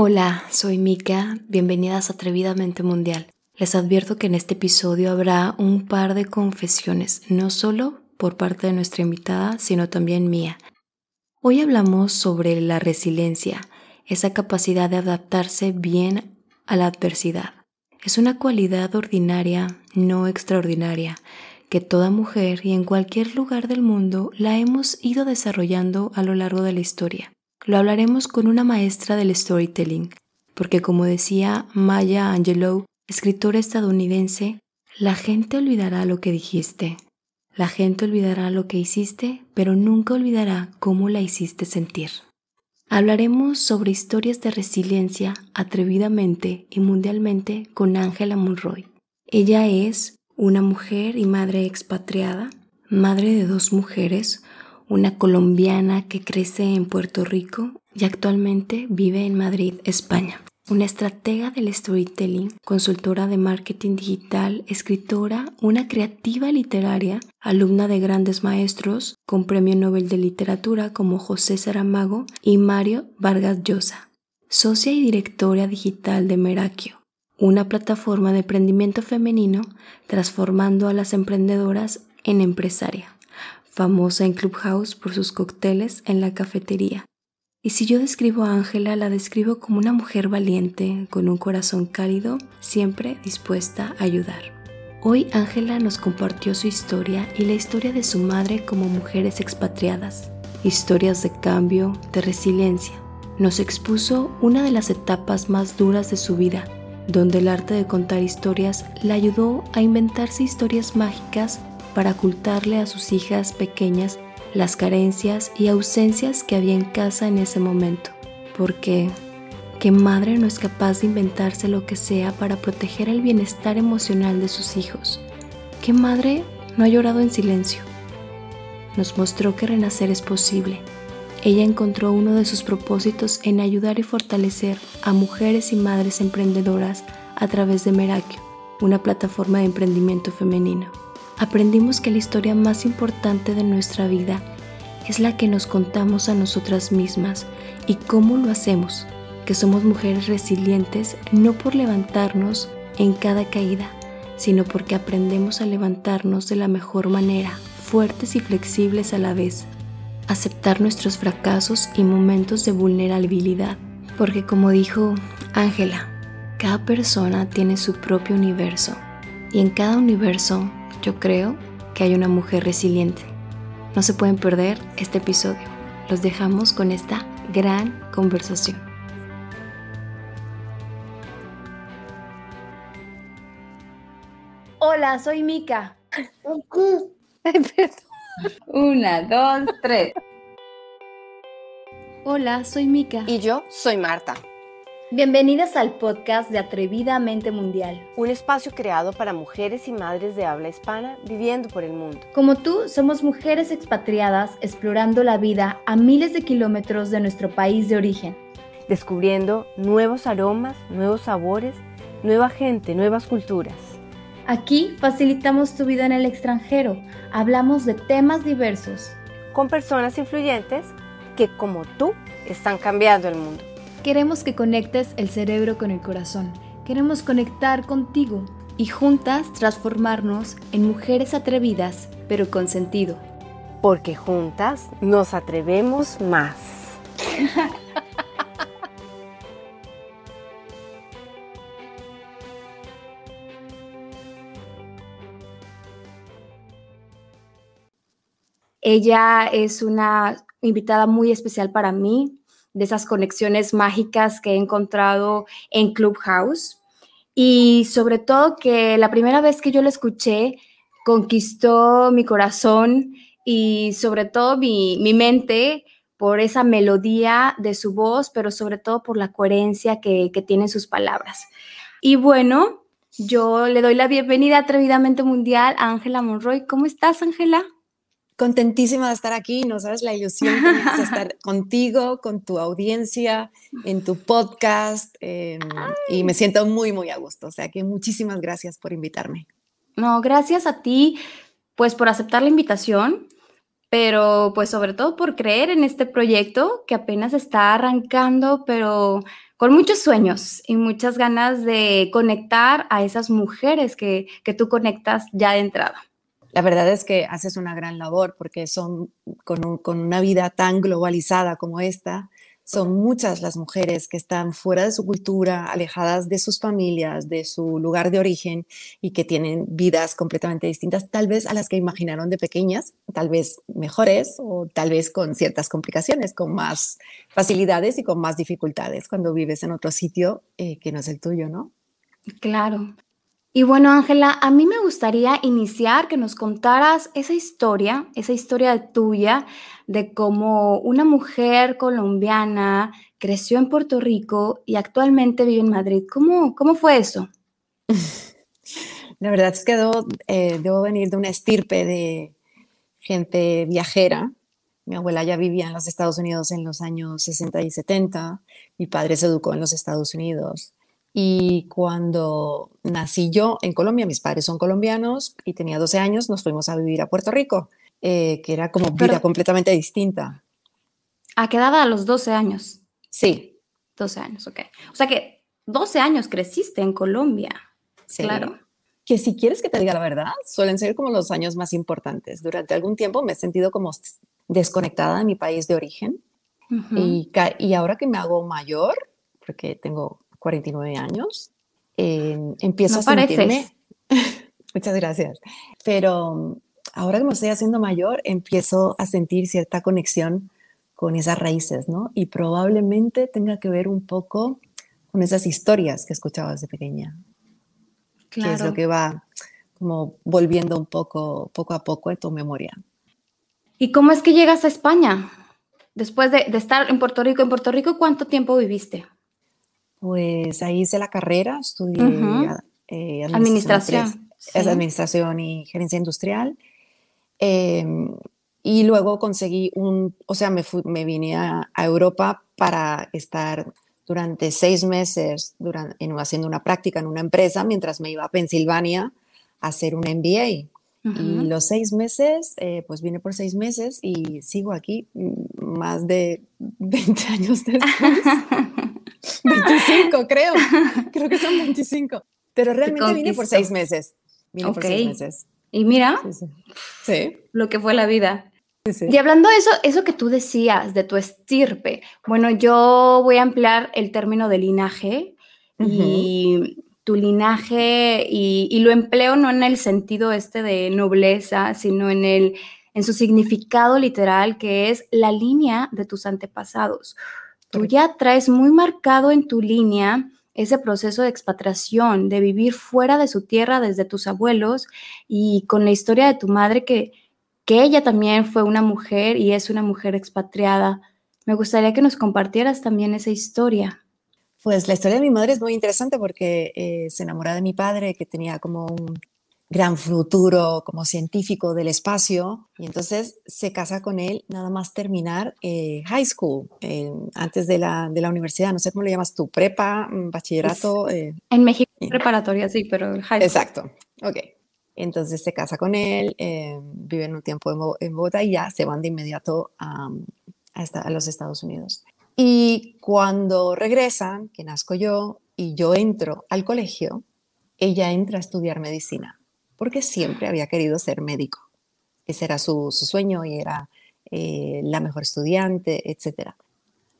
Hola, soy Mika, bienvenidas a Atrevidamente Mundial. Les advierto que en este episodio habrá un par de confesiones, no solo por parte de nuestra invitada, sino también mía. Hoy hablamos sobre la resiliencia, esa capacidad de adaptarse bien a la adversidad. Es una cualidad ordinaria, no extraordinaria, que toda mujer y en cualquier lugar del mundo la hemos ido desarrollando a lo largo de la historia. Lo hablaremos con una maestra del storytelling, porque como decía Maya Angelou, escritora estadounidense, la gente olvidará lo que dijiste, la gente olvidará lo que hiciste, pero nunca olvidará cómo la hiciste sentir. Hablaremos sobre historias de resiliencia atrevidamente y mundialmente con Angela Monroy. Ella es una mujer y madre expatriada, madre de dos mujeres, una colombiana que crece en Puerto Rico y actualmente vive en Madrid, España. Una estratega del storytelling, consultora de marketing digital, escritora, una creativa literaria, alumna de grandes maestros con premio Nobel de Literatura como José Saramago y Mario Vargas Llosa. Socia y directora digital de Merakio, una plataforma de emprendimiento femenino transformando a las emprendedoras en empresaria famosa en Clubhouse por sus cócteles en la cafetería. Y si yo describo a Ángela, la describo como una mujer valiente, con un corazón cálido, siempre dispuesta a ayudar. Hoy Ángela nos compartió su historia y la historia de su madre como mujeres expatriadas, historias de cambio, de resiliencia. Nos expuso una de las etapas más duras de su vida, donde el arte de contar historias la ayudó a inventarse historias mágicas para ocultarle a sus hijas pequeñas las carencias y ausencias que había en casa en ese momento. Porque, ¿qué madre no es capaz de inventarse lo que sea para proteger el bienestar emocional de sus hijos? ¿Qué madre no ha llorado en silencio? Nos mostró que renacer es posible. Ella encontró uno de sus propósitos en ayudar y fortalecer a mujeres y madres emprendedoras a través de Merakio, una plataforma de emprendimiento femenino aprendimos que la historia más importante de nuestra vida es la que nos contamos a nosotras mismas y cómo lo hacemos, que somos mujeres resilientes no por levantarnos en cada caída, sino porque aprendemos a levantarnos de la mejor manera, fuertes y flexibles a la vez, aceptar nuestros fracasos y momentos de vulnerabilidad, porque como dijo Ángela, cada persona tiene su propio universo y en cada universo yo creo que hay una mujer resiliente. No se pueden perder este episodio. Los dejamos con esta gran conversación. Hola, soy Mika. Una, dos, tres. Hola, soy Mika. Y yo soy Marta. Bienvenidas al podcast de Atrevidamente Mundial. Un espacio creado para mujeres y madres de habla hispana viviendo por el mundo. Como tú, somos mujeres expatriadas explorando la vida a miles de kilómetros de nuestro país de origen. Descubriendo nuevos aromas, nuevos sabores, nueva gente, nuevas culturas. Aquí facilitamos tu vida en el extranjero. Hablamos de temas diversos. Con personas influyentes que, como tú, están cambiando el mundo. Queremos que conectes el cerebro con el corazón. Queremos conectar contigo y juntas transformarnos en mujeres atrevidas, pero con sentido. Porque juntas nos atrevemos más. Ella es una invitada muy especial para mí de esas conexiones mágicas que he encontrado en Clubhouse. Y sobre todo que la primera vez que yo la escuché conquistó mi corazón y sobre todo mi, mente por esa melodía de su voz, pero sobre todo por la coherencia que, que tienen sus palabras. Y bueno, yo le doy la bienvenida atrevidamente mundial a Ángela Monroy. ¿Cómo estás, Ángela? Contentísima de estar aquí, no sabes la ilusión de estar contigo, con tu audiencia, en tu podcast, em, y me siento muy, muy a gusto. O sea que muchísimas gracias por invitarme. No, gracias a ti, pues por aceptar la invitación, pero pues sobre todo por creer en este proyecto que apenas está arrancando, pero con muchos sueños y muchas ganas de conectar a esas mujeres que, que tú conectas ya de entrada. La verdad es que haces una gran labor porque son con, con una vida tan globalizada como esta, son muchas las mujeres que están fuera de su cultura, alejadas de sus familias, de su lugar de origen y que tienen vidas completamente distintas, tal vez a las que imaginaron de pequeñas, tal vez mejores o tal vez con ciertas complicaciones, con más facilidades y con más dificultades cuando vives en otro sitio eh, que no es el tuyo, ¿no? Claro. Y bueno, Ángela, a mí me gustaría iniciar que nos contaras esa historia, esa historia tuya de cómo una mujer colombiana creció en Puerto Rico y actualmente vive en Madrid. ¿Cómo, cómo fue eso? La verdad es que debo, eh, debo venir de una estirpe de gente viajera. Mi abuela ya vivía en los Estados Unidos en los años 60 y 70. Mi padre se educó en los Estados Unidos. Y cuando nací yo en Colombia, mis padres son colombianos y tenía 12 años, nos fuimos a vivir a Puerto Rico, eh, que era como vida completamente distinta. ¿A qué edad a los 12 años? Sí. 12 años, ok. O sea que 12 años creciste en Colombia. Sí. Claro. Que si quieres que te diga la verdad, suelen ser como los años más importantes. Durante algún tiempo me he sentido como desconectada de mi país de origen. y, y ahora que me hago mayor, porque tengo 49 años, eh, empiezo a sentirme... Muchas gracias. Pero ahora que me estoy haciendo mayor, empiezo a sentir cierta conexión con esas raíces, ¿no? Y probablemente tenga que ver un poco con esas historias que escuchaba desde pequeña. Claro. Que es lo que va como volviendo un poco, poco a poco en tu memoria. ¿Y cómo es que llegas a España? Después de, de estar en Puerto Rico, ¿en Puerto Rico cuánto tiempo viviste? Pues ahí hice la carrera, estudié eh, administración. Es administración y gerencia industrial. Em, y luego conseguí un, o sea, me, me vine a, Europa para estar durante seis meses durante, en, haciendo una práctica en una empresa mientras me iba a Pensilvania a hacer un MBA. Y los seis meses, eh, pues vine por seis meses y sigo aquí mm, más de 20 años después. 25, creo. Creo que son 25. Pero realmente vine por seis meses. Vine por seis meses. Y mira, sí, lo que fue la vida. Y hablando de eso, eso que tú decías de tu estirpe, bueno, yo voy a ampliar el término de linaje y tu linaje y, y, lo empleo no en el sentido este de nobleza, sino en el en su significado literal que es la línea de tus antepasados. Tú ya traes muy marcado en tu línea ese proceso de expatriación, de vivir fuera de su tierra desde tus abuelos y con la historia de tu madre que, que ella también fue una mujer y es una mujer expatriada. Me gustaría que nos compartieras también esa historia. Pues la historia de mi madre es muy interesante porque eh, se enamoró de mi padre que tenía como un gran futuro como científico del espacio y entonces se casa con él nada más terminar eh, high school, eh, antes de la, de la, universidad, no sé cómo le llamas tú, prepa, mm, bachillerato. Eh, en México preparatoria, sí, pero high school. Exacto, ok. Entonces se casa con él, viven un tiempo en, Bogotá y ya se van de inmediato a, a, a los Estados Unidos. Y cuando regresan, que nazco yo y yo entro al colegio, ella entra a estudiar medicina porque siempre había querido ser médico. Ese era su, sueño y era eh, la mejor estudiante, etc.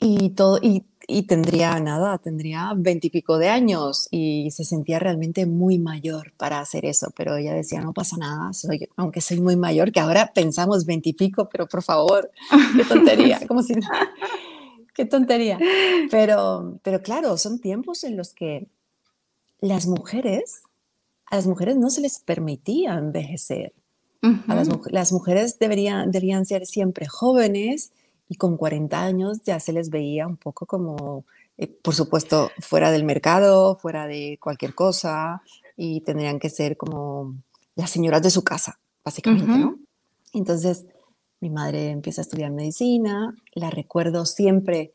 Y, todo, y, tendría nada, tendría veintipico de años y se sentía realmente muy mayor para hacer eso, pero ella decía, no pasa nada, soy, aunque soy muy mayor, que ahora pensamos veintipico, pero por favor, qué tontería, como si... qué tontería. Pero, pero claro, son tiempos en los que las mujeres a las mujeres no se les permitía envejecer. a las, las, mujeres deberían, deberían ser siempre jóvenes y con 40 años ya se les veía un poco como, eh, por supuesto, fuera del mercado, fuera de cualquier cosa y tendrían que ser como las señoras de su casa, básicamente, ¿no? Entonces, mi madre empieza a estudiar medicina, la recuerdo siempre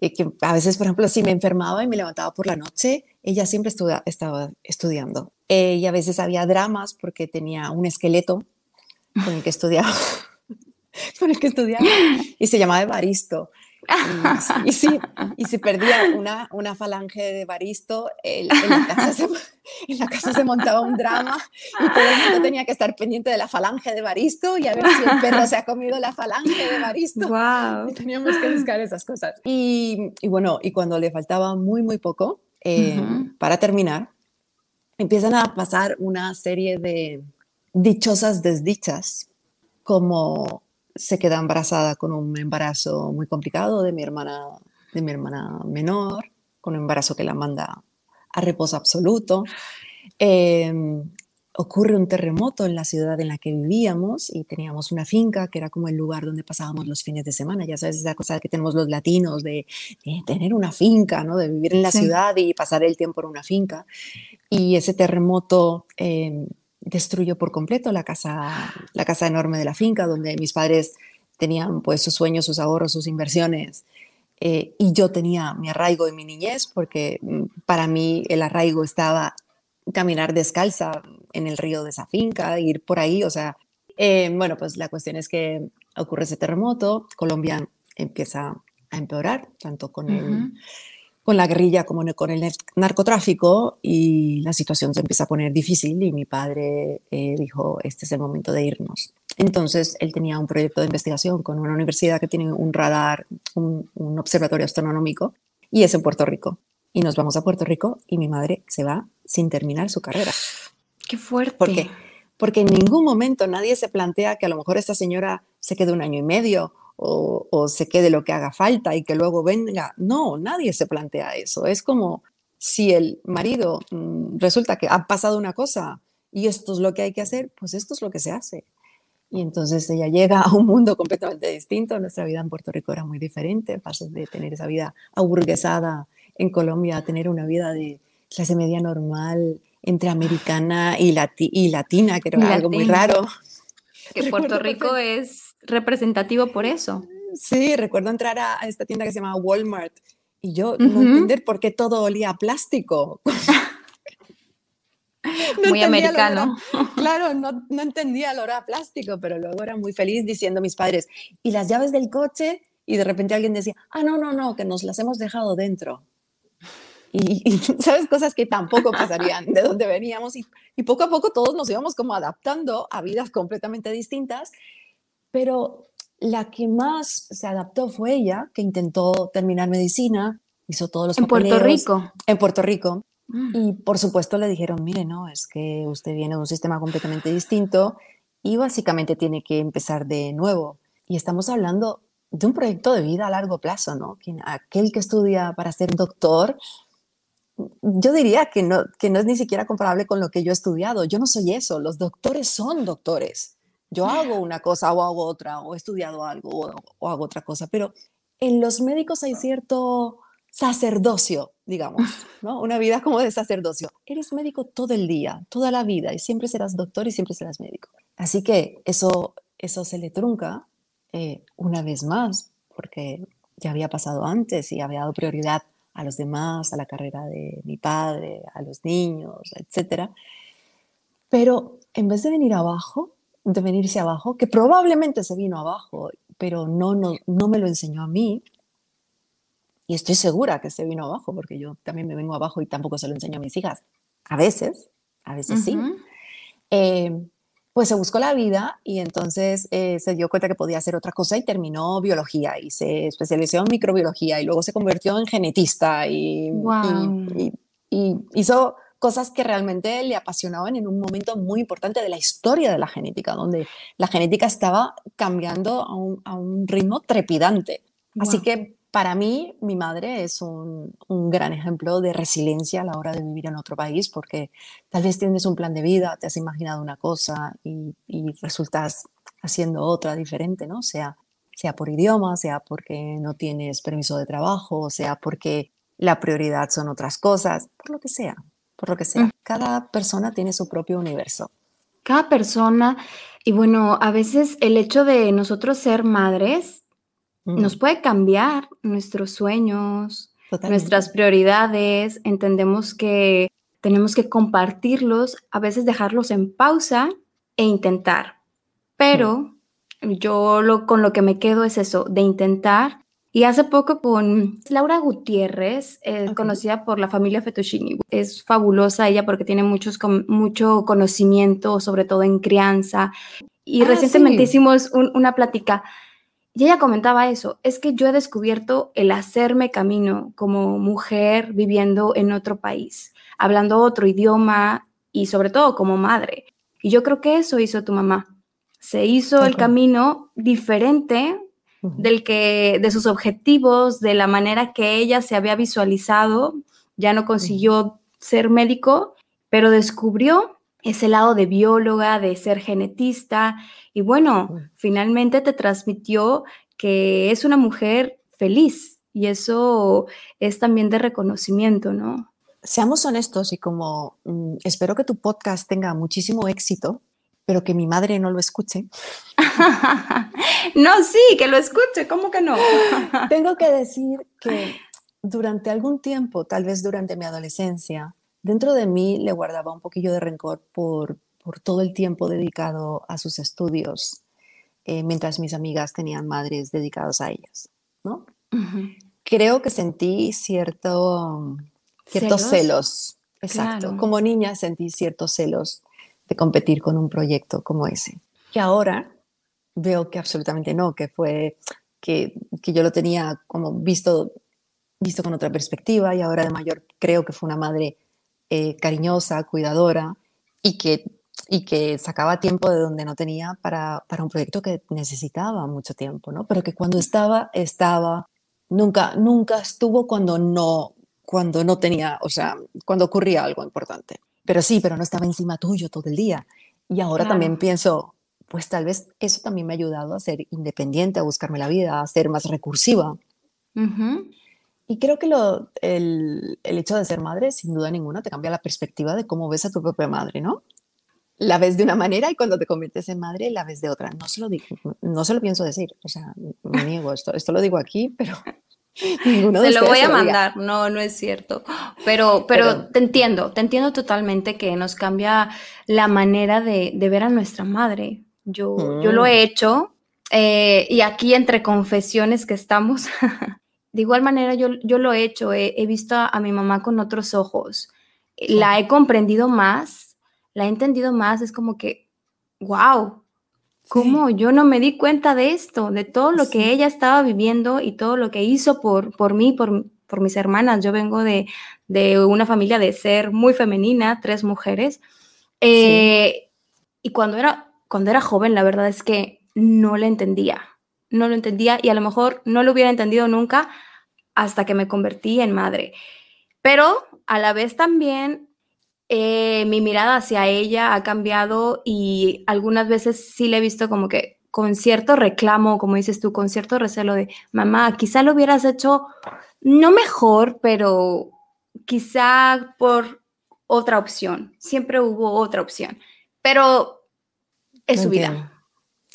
eh, que a veces, por ejemplo, si me enfermaba y me levantaba por la noche, ella siempre estaba estudiando. Eh, y a veces había dramas porque tenía un esqueleto con el que estudiaba, con el que estudiaba, y se llamaba Evaristo. Y, si, y si perdía una, una falange de baristo, en, la casa se, en, la casa se, montaba un drama y todo el mundo tenía que estar pendiente de la falange de baristo y a ver si el perro se ha comido la falange de baristo. Wow. teníamos que buscar esas cosas. Y, y, bueno, y cuando le faltaba muy, muy poco eh, para terminar, empiezan a pasar una serie de dichosas desdichas, como se queda embarazada con un embarazo muy complicado de mi hermana, de mi hermana menor, con un embarazo que la manda a reposo absoluto. Em, ocurre un terremoto en la ciudad en la que vivíamos y teníamos una finca que era como el lugar donde pasábamos los fines de semana. Ya sabes, esa cosa que tenemos los latinos de, tener una finca, ¿no? de vivir en la ciudad y pasar el tiempo en una finca. Y ese terremoto em, destruyó por completo la casa, la casa enorme de la finca donde mis padres tenían pues sus sueños, sus ahorros, sus inversiones. Eh, y yo tenía mi arraigo en mi niñez porque mm, para mí el arraigo estaba caminar descalza en el río de esa finca, ir por ahí, o sea, eh, bueno, pues la cuestión es que ocurre ese terremoto, Colombia empieza a empeorar, tanto con el con la guerrilla como con el narcotráfico y la situación se empieza a poner difícil y mi padre eh, dijo, este es el momento de irnos. Entonces él tenía un proyecto de investigación con una universidad que tiene un radar, un, observatorio astronómico y es en Puerto Rico. Y nos vamos a Puerto Rico y mi madre se va sin terminar su carrera. Qué fuerte. ¿Por qué? Porque en ningún momento nadie se plantea que a lo mejor esta señora se quede un año y medio o, se quede lo que haga falta y que luego venga. No, nadie se plantea eso. Es como si el marido mm, resulta que ha pasado una cosa y esto es lo que hay que hacer, pues esto es lo que se hace. Y entonces ella llega a un mundo completamente distinto. Nuestra vida en Puerto Rico era muy diferente. Pasas de tener esa vida aburguesada en Colombia a tener una vida de clase media normal entre americana y, y latina, que era algo muy raro. Que Puerto Rico es representativo por eso. Sí, recuerdo entrar a, esta tienda que se llama Walmart y yo no entender por qué todo olía a plástico. muy americano. claro, no, no entendía el olor a plástico, pero luego era muy feliz diciendo a mis padres, ¿y las llaves del coche? Y de repente alguien decía, ah, no, no, no, que nos las hemos dejado dentro. Y, y, sabes cosas que tampoco pasarían de donde veníamos y, y, poco a poco todos nos íbamos como adaptando a vidas completamente distintas pero la que más se adaptó fue ella, que intentó terminar medicina, hizo todos los ¿En Puerto Rico? En Puerto Rico. Mm. Y por supuesto le dijeron, mire, no, es que usted viene de un sistema completamente distinto y básicamente tiene que empezar de nuevo. Y estamos hablando de un proyecto de vida a largo plazo, ¿no? Aquel que estudia para ser doctor, yo diría que no, que no es ni siquiera comparable con lo que yo he estudiado. Yo no soy eso, los doctores son doctores. Yo hago una cosa o hago otra, o he estudiado algo o, hago otra cosa, pero en los médicos hay cierto sacerdocio, digamos, ¿no? Una vida como de sacerdocio. Eres médico todo el día, toda la vida, y siempre serás doctor y siempre serás médico. Así que eso, eso se le trunca eh, una vez más, porque ya había pasado antes y había dado prioridad a los demás, a la carrera de mi padre, a los niños, etc. Pero en vez de venir abajo, de venirse abajo, que probablemente se vino abajo, pero no, no, no me lo enseñó a mí. Y estoy segura que se vino abajo, porque yo también me vengo abajo y tampoco se lo enseño a mis hijas. A veces, a veces sí. Eh, pues se buscó la vida y entonces eh, se dio cuenta que podía hacer otra cosa y terminó biología y se especializó en microbiología y luego se convirtió en genetista y, y, y hizo cosas que realmente le apasionaban en un momento muy importante de la historia de la genética, donde la genética estaba cambiando a un, ritmo trepidante. Así que para mí, mi madre es un, gran ejemplo de resiliencia a la hora de vivir en otro país, porque tal vez tienes un plan de vida, te has imaginado una cosa y, resultas haciendo otra diferente, ¿no? Sea, sea por idioma, sea porque no tienes permiso de trabajo, sea porque la prioridad son otras cosas, por lo que sea por lo que sea. Cada persona tiene su propio universo. Cada persona, y bueno, a veces el hecho de nosotros ser madres nos puede cambiar nuestros sueños, nuestras prioridades. Entendemos que tenemos que compartirlos, a veces dejarlos en pausa e intentar. Pero yo lo, con lo que me quedo es eso, de intentar Y hace poco con Laura Gutiérrez, eh, conocida por la familia Fettuccini. Es fabulosa ella porque tiene muchos, mucho conocimiento, sobre todo en crianza. Y ah, recientemente hicimos una plática y ella comentaba eso, es que yo he descubierto el hacerme camino como mujer viviendo en otro país, hablando otro idioma y sobre todo como madre. Y yo creo que eso hizo tu mamá. Se hizo el camino diferente del que de sus objetivos, de la manera que ella se había visualizado, ya no consiguió ser médico, pero descubrió ese lado de bióloga, de ser genetista y bueno, finalmente te transmitió que es una mujer feliz y eso es también de reconocimiento, ¿no? Seamos honestos y como mm, espero que tu podcast tenga muchísimo éxito, pero que mi madre no lo escuche. no, sí, que lo escuche, ¿cómo que no? Tengo que decir que durante algún tiempo, tal vez durante mi adolescencia, dentro de mí le guardaba un poquillo de rencor por, por todo el tiempo dedicado a sus estudios, eh, mientras mis amigas tenían madres dedicadas a ellas, ¿no? Creo que sentí cierto, ciertos celos, exacto. Como niña sentí ciertos celos de competir con un proyecto como ese, que ahora veo que absolutamente no, que fue que, que yo lo tenía como visto, visto con otra perspectiva y ahora de mayor creo que fue una madre eh, cariñosa, cuidadora y que, y que sacaba tiempo de donde no tenía para, para, un proyecto que necesitaba mucho tiempo, ¿no? Pero que cuando estaba, estaba, nunca, nunca estuvo cuando no, cuando no tenía, o sea, cuando ocurría algo importante. Pero sí, pero no estaba encima tuyo todo el día. Y ahora también pienso, pues tal vez eso también me ha ayudado a ser independiente, a buscarme la vida, a ser más recursiva. Y creo que lo, el, el, hecho de ser madre, sin duda ninguna, te cambia la perspectiva de cómo ves a tu propia madre, ¿no? La ves de una manera y cuando te conviertes en madre la ves de otra. No se lo, digo, no se lo pienso decir, o sea, me niego esto. Esto lo digo aquí, pero ninguno se lo voy a mandar, no, no es cierto. Pero, pero, te entiendo, te entiendo totalmente que nos cambia la manera de, de ver a nuestra madre. Yo, yo lo mm. he hecho eh, y aquí entre confesiones que estamos, De igual manera, yo, yo lo he hecho, he, visto a, mi mamá con otros ojos, la he comprendido más, la he entendido más, es como que, wow, ¿cómo yo no me di cuenta de esto, de todo lo que ella estaba viviendo y todo lo que hizo por, por mí, por, por mis hermanas? Yo vengo de, de, una familia de ser muy femenina, tres mujeres, eh, y cuando era, cuando era joven, la verdad es que no le entendía, no lo entendía y a lo mejor no lo hubiera entendido nunca hasta que me convertí en madre. Pero a la vez también eh, mi mirada hacia ella ha cambiado y algunas veces sí le he visto como que con cierto reclamo, como dices tú, con cierto recelo de, mamá, quizá lo hubieras hecho no mejor, pero quizá por otra opción. Siempre hubo otra opción, pero es su vida.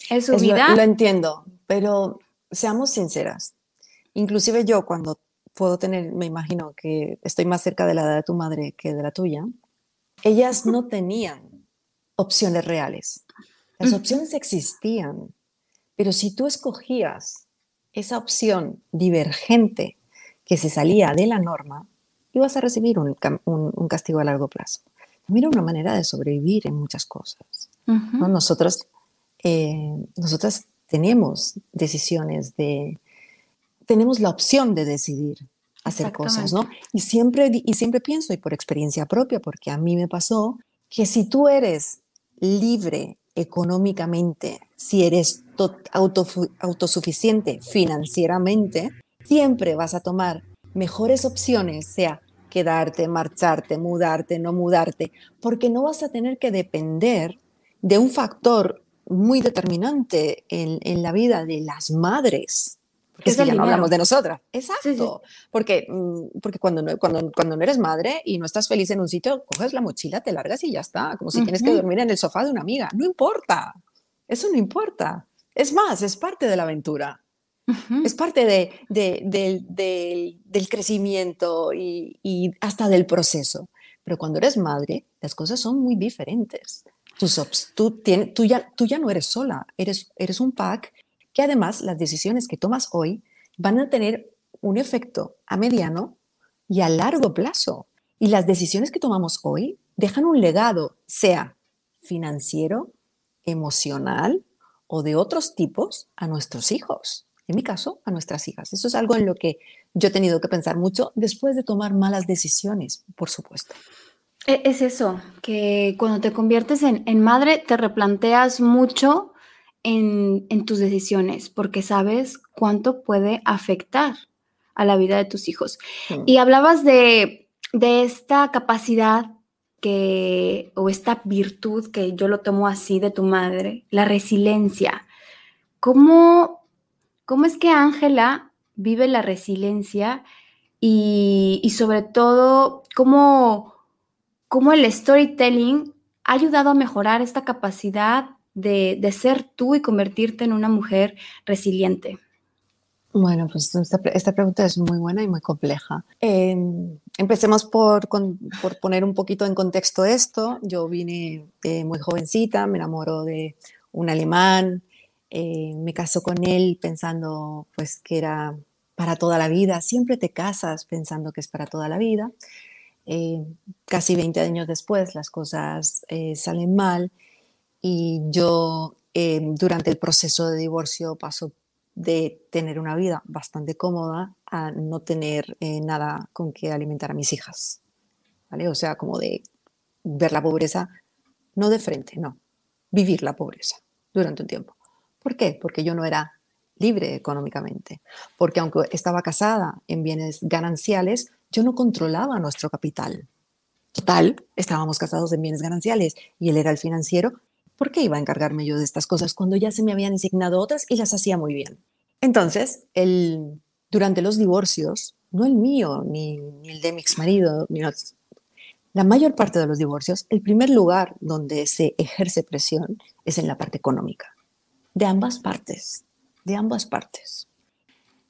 Es su vida. lo entiendo, pero seamos sinceras. Inclusive yo cuando puedo tener, me imagino que estoy más cerca de la edad de tu madre que de la tuya, ellas no tenían opciones reales. Las opciones existían, pero si tú escogías esa opción divergente que se salía de la norma, ibas a recibir un, castigo a largo plazo. También era una manera de sobrevivir en muchas cosas. Nosotros, eh, nosotras tenemos decisiones de, tenemos la opción de decidir hacer cosas, ¿no? Y siempre, y siempre pienso, y por experiencia propia, porque a mí me pasó, que si tú eres libre económicamente, si eres autosuficiente financieramente, siempre vas a tomar mejores opciones, sea quedarte, marcharte, mudarte, no mudarte, porque no vas a tener que depender de un factor muy determinante en, en la vida de las madres, es que ya no hablamos de nosotras. Exacto. Porque, mm, porque cuando, no, cuando, cuando no eres madre y no estás feliz en un sitio, coges la mochila, te largas y ya está. Como si tienes que dormir en el sofá de una amiga. No importa. Eso no importa. Es más, es parte de la aventura. Es parte de, de, del crecimiento y, y, hasta del proceso. Pero cuando eres madre, las cosas son muy diferentes. Tus, tú, tú ya no eres sola, eres, eres un pack que además las decisiones que tomas hoy van a tener un efecto a mediano y a largo plazo. Y las decisiones que tomamos hoy dejan un legado, sea financiero, emocional o de otros tipos, a nuestros hijos. En mi caso, a nuestras hijas. Eso es algo en lo que yo he tenido que pensar mucho después de tomar malas decisiones, por supuesto. E, es eso, que cuando te conviertes en, madre te replanteas mucho en, tus decisiones porque sabes cuánto puede afectar a la vida de tus hijos. Y hablabas de, de esta capacidad que, o esta virtud que yo lo tomo así de tu madre, la resiliencia. ¿Cómo, cómo es que Ángela vive la resiliencia y, y sobre todo, cómo cómo el storytelling ha ayudado a mejorar esta capacidad de, ser tú y convertirte en una mujer resiliente? Bueno, pues esta, pregunta es muy buena y muy compleja. Em, empecemos por, poner un poquito en contexto esto. Yo vine eh, muy jovencita, me enamoro de un alemán, eh, me caso con él pensando pues que era para toda la vida. Siempre te casas pensando que es para toda la vida. Eh, casi 20 años después las cosas eh, salen mal y yo eh, durante el proceso de divorcio paso de tener una vida bastante cómoda a no tener nada con que alimentar a mis hijas. ¿vale? O sea, como de ver la pobreza, no de frente, no, vivir la pobreza durante un tiempo. ¿Por qué? Porque yo no era libre económicamente, porque aunque estaba casada en bienes gananciales, yo no controlaba nuestro capital. Total, estábamos casados en bienes gananciales y él era el financiero. ¿Por qué iba a encargarme yo de estas cosas cuando ya se me habían asignado otras y las hacía muy bien? Entonces, el, durante los divorcios, no el mío ni, el de mi ex marido, la mayor parte de los divorcios, el primer lugar donde se ejerce presión es en la parte económica, de ambas partes, de ambas partes.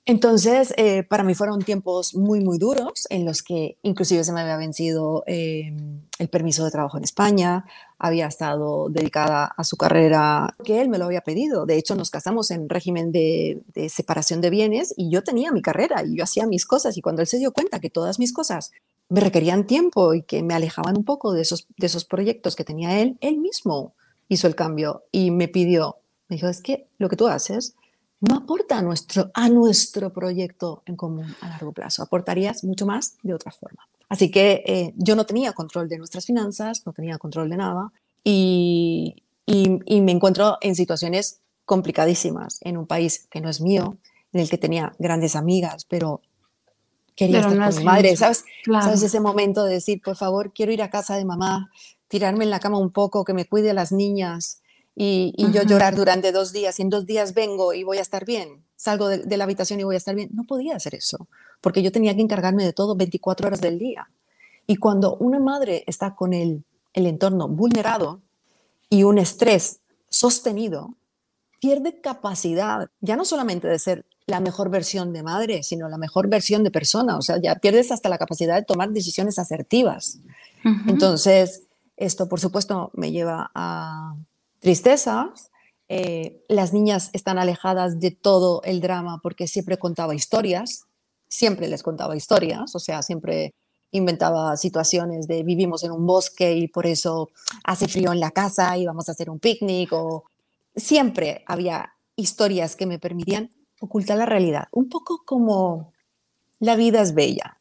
Entonces, eh, para mí fueron tiempos muy, muy duros en los que inclusive se me había vencido em, el permiso de trabajo en España, había estado dedicada a su carrera, que él me lo había pedido. De hecho, nos casamos en régimen de, separación de bienes y yo tenía mi carrera y yo hacía mis cosas y cuando él se dio cuenta que todas mis cosas me requerían tiempo y que me alejaban un poco de esos, de esos proyectos que tenía él, él mismo hizo el cambio y me pidió, me dijo, es que lo que tú haces no aporta a nuestro, a nuestro proyecto en común a largo plazo. Aportarías mucho más de otra forma. Así que eh, yo no tenía control de nuestras finanzas, no tenía control de nada y, y, me encuentro en situaciones complicadísimas en un país que no es mío, en el que tenía grandes amigas, pero quería estar con mi madre, ¿sabes? ¿Sabes ese momento de decir, por favor, quiero ir a casa de mamá, tirarme en la cama un poco, que me cuide a las niñas, y, yo llorar durante dos días y en dos días vengo y voy a estar bien, salgo de, la habitación y voy a estar bien. No podía hacer eso, porque yo tenía que encargarme de todo 24 horas del día. Y cuando una madre está con el, el entorno vulnerado y un estrés sostenido, pierde capacidad, ya no solamente de ser la mejor versión de madre, sino la mejor versión de persona. O sea, ya pierdes hasta la capacidad de tomar decisiones asertivas. Entonces, esto, por supuesto, me lleva a, tristezas. Eh, las niñas están alejadas de todo el drama porque siempre contaba historias, siempre les contaba historias, o sea, siempre inventaba situaciones de vivimos en un bosque y por eso hace frío en la casa y vamos a hacer un picnic o siempre había historias que me permitían ocultar la realidad, un poco como La vida es bella,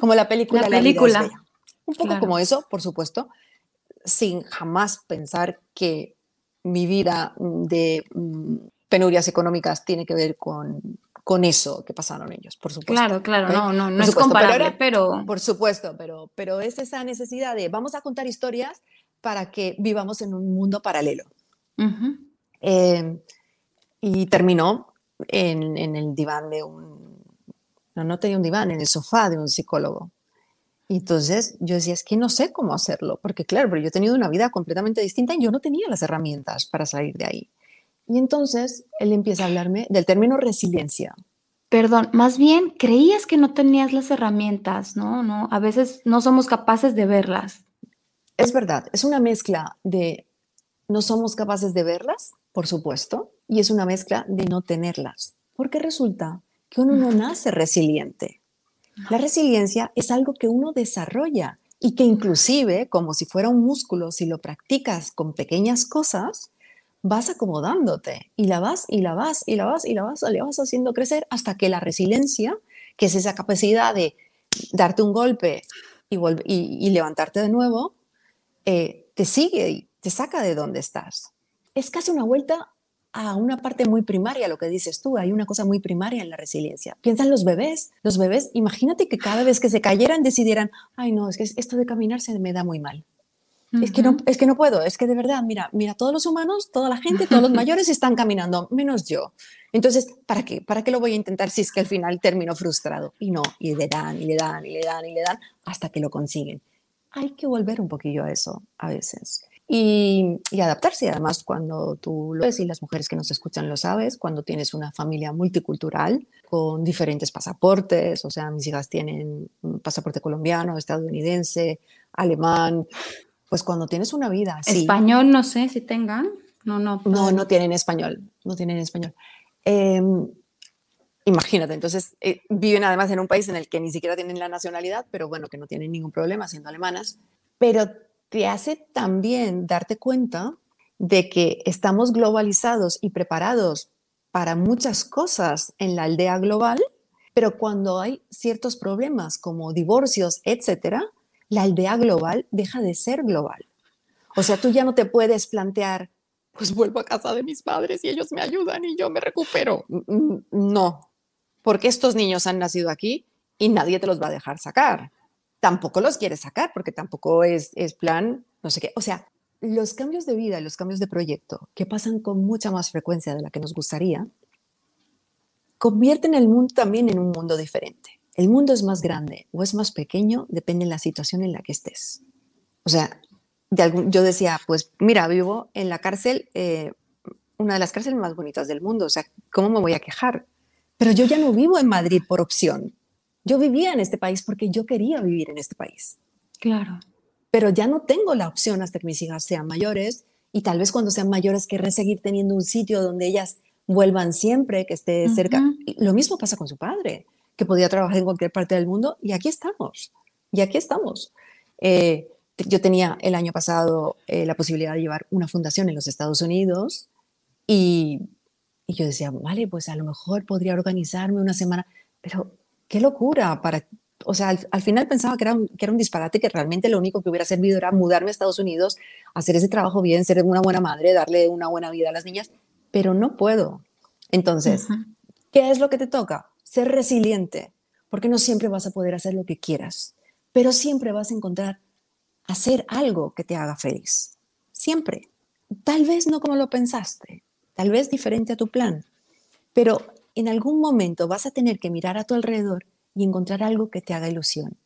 como la película La, película. vida es bella. Un poco como eso, por supuesto, sin jamás pensar que mi vida mm, de mm, penurias económicas tiene que ver con, con eso que pasaron ellos, por supuesto. Claro, claro, no, no, no es comparable, pero, Por supuesto, pero, pero es esa necesidad de vamos a contar historias para que vivamos en un mundo paralelo. Em, y terminó en, en, el diván de un... No, no tenía un diván, en el sofá de un psicólogo. Y entonces yo decía, es que no sé cómo hacerlo, porque claro, pero yo he tenido una vida completamente distinta y yo no tenía las herramientas para salir de ahí. Y entonces él empieza a hablarme del término resiliencia. Perdón, más bien creías que no tenías las herramientas, ¿no? ¿no? A veces no somos capaces de verlas. Es verdad, es una mezcla de no somos capaces de verlas, por supuesto, y es una mezcla de no tenerlas, porque resulta que uno no nace resiliente. La resiliencia es algo que uno desarrolla y que inclusive, como si fuera un músculo, si lo practicas con pequeñas cosas, vas acomodándote y la vas y la vas y la vas y la vas, la vas haciendo crecer hasta que la resiliencia, que es esa capacidad de darte un golpe y, y, levantarte de nuevo, eh, te sigue y te saca de donde estás. Es casi una vuelta a una parte muy primaria, lo que dices tú, hay una cosa muy primaria en la resiliencia. Piensa en los bebés, los bebés, imagínate que cada vez que se cayeran decidieran, ay no, es que esto de caminar se me da muy mal. Es que, no, es que no puedo, es que de verdad, mira, mira, todos los humanos, toda la gente, todos los mayores están caminando, menos yo. Entonces, ¿para qué? ¿Para qué lo voy a intentar si es que al final termino frustrado? Y no, y le dan, y le dan, y le dan, y le dan, hasta que lo consiguen. Hay que volver un poquillo a eso a veces y, adaptarse. Además, cuando tú lo ves y las mujeres que nos escuchan lo sabes, cuando tienes una familia multicultural con diferentes pasaportes, o sea, mis hijas tienen pasaporte colombiano, estadounidense, alemán, pues cuando tienes una vida así. Español, no sé si tengan. No, no. No, no tienen español. No tienen español. Em, imagínate, entonces eh, viven además en un país en el que ni siquiera tienen la nacionalidad, pero bueno, que no tienen ningún problema siendo alemanas. Pero te hace también darte cuenta de que estamos globalizados y preparados para muchas cosas en la aldea global, pero cuando hay ciertos problemas como divorcios, etcétera, la aldea global deja de ser global. O sea, tú ya no te puedes plantear, pues vuelvo a casa de mis padres y ellos me ayudan y yo me recupero. No, porque estos niños han nacido aquí y nadie te los va a dejar sacar tampoco los quieres sacar porque tampoco es, es plan, no sé qué. O sea, los cambios de vida, los cambios de proyecto, que pasan con mucha más frecuencia de la que nos gustaría, convierten el mundo también en un mundo diferente. El mundo es más grande o es más pequeño, depende de la situación en la que estés. O sea, de yo decía, pues mira, vivo en la cárcel, eh, una de las cárceles más bonitas del mundo, o sea, ¿cómo me voy a quejar? Pero yo ya no vivo en Madrid por opción, yo vivía en este país porque yo quería vivir en este país. Claro. Pero ya no tengo la opción hasta que mis hijas sean mayores y tal vez cuando sean mayores querré seguir teniendo un sitio donde ellas vuelvan siempre, que esté cerca. Lo mismo pasa con su padre, que podía trabajar en cualquier parte del mundo y aquí estamos. Y aquí estamos. Eh, yo tenía el año pasado eh, la posibilidad de llevar una fundación en los Estados Unidos y, y, yo decía, vale, pues a lo mejor podría organizarme una semana, pero qué locura para... O sea, al, final pensaba que era, un, que era un disparate, que realmente lo único que hubiera servido era mudarme a Estados Unidos, hacer ese trabajo bien, ser una buena madre, darle una buena vida a las niñas, pero no puedo. Entonces, ¿qué es lo que te toca? Ser resiliente, porque no siempre vas a poder hacer lo que quieras, pero siempre vas a encontrar hacer algo que te haga feliz. Siempre. Tal vez no como lo pensaste, tal vez diferente a tu plan, pero en algún momento vas a tener que mirar a tu alrededor y encontrar algo que te haga ilusión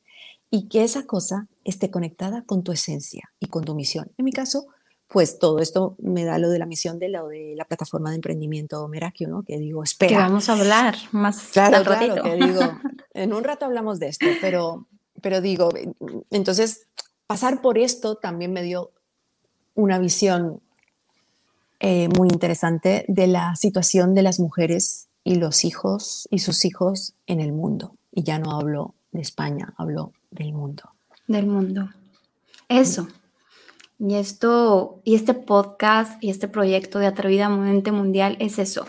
y que esa cosa esté conectada con tu esencia y con tu misión. En mi caso, pues todo esto me da lo de la misión de la, de la plataforma de emprendimiento Merakio, ¿no? Que digo, espera. Que vamos a hablar más claro, claro, que digo, en un rato hablamos de esto, pero, pero digo, entonces pasar por esto también me dio una visión eh, muy interesante de la situación de las mujeres y los hijos y sus hijos en el mundo. Y ya no hablo de España, hablo del mundo. Del mundo. Eso. Y esto, y este podcast y este proyecto de Atrevida Mente Mundial es eso.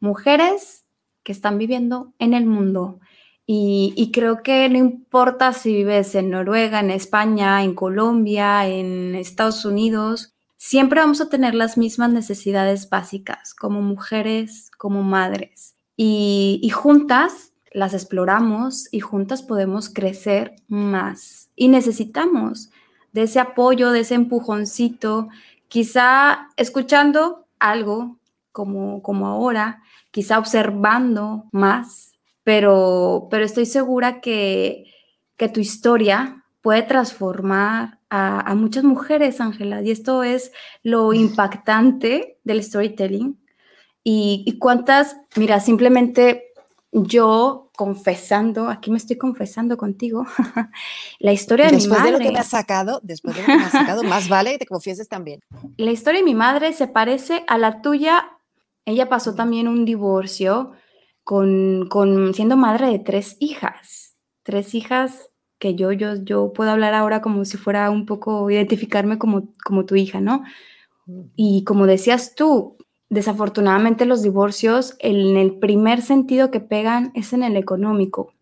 Mujeres que están viviendo en el mundo. Y, y, creo que no importa si vives en Noruega, en España, en Colombia, en Estados Unidos, siempre vamos a tener las mismas necesidades básicas como mujeres, como madres. Y, juntas las exploramos y juntas podemos crecer más. Y necesitamos de ese apoyo, de ese empujoncito, quizá escuchando algo como, como ahora, quizá observando más, pero, pero estoy segura que, que tu historia puede transformar a, muchas mujeres, Ángela. Y esto es lo impactante del storytelling. Y, cuántas, mira, simplemente yo confesando, aquí me estoy confesando contigo, la historia de mi madre. Después de lo que me has sacado, después de lo que me has sacado, más vale que te confieses también. La historia de mi madre se parece a la tuya. Ella pasó también un divorcio con, con siendo madre de tres hijas, tres hijas que yo, yo, yo puedo hablar ahora como si fuera un poco identificarme como, como tu hija, ¿no? Mm. Y como decías tú, desafortunadamente los divorcios, en el primer sentido que pegan es en el económico.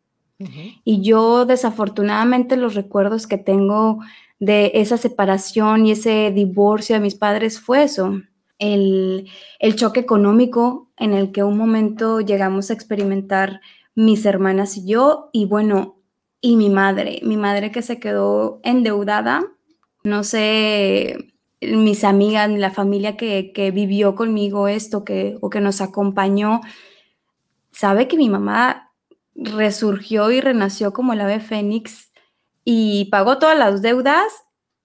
Y yo desafortunadamente los recuerdos que tengo de esa separación y ese divorcio de mis padres fue eso, el, el choque económico en el que un momento llegamos a experimentar mis hermanas y yo, y bueno, y mi madre, mi madre que se quedó endeudada, no sé, mis amigas, la familia que, que vivió conmigo esto que, o que nos acompañó, sabe que mi mamá resurgió y renació como el ave fénix y pagó todas las deudas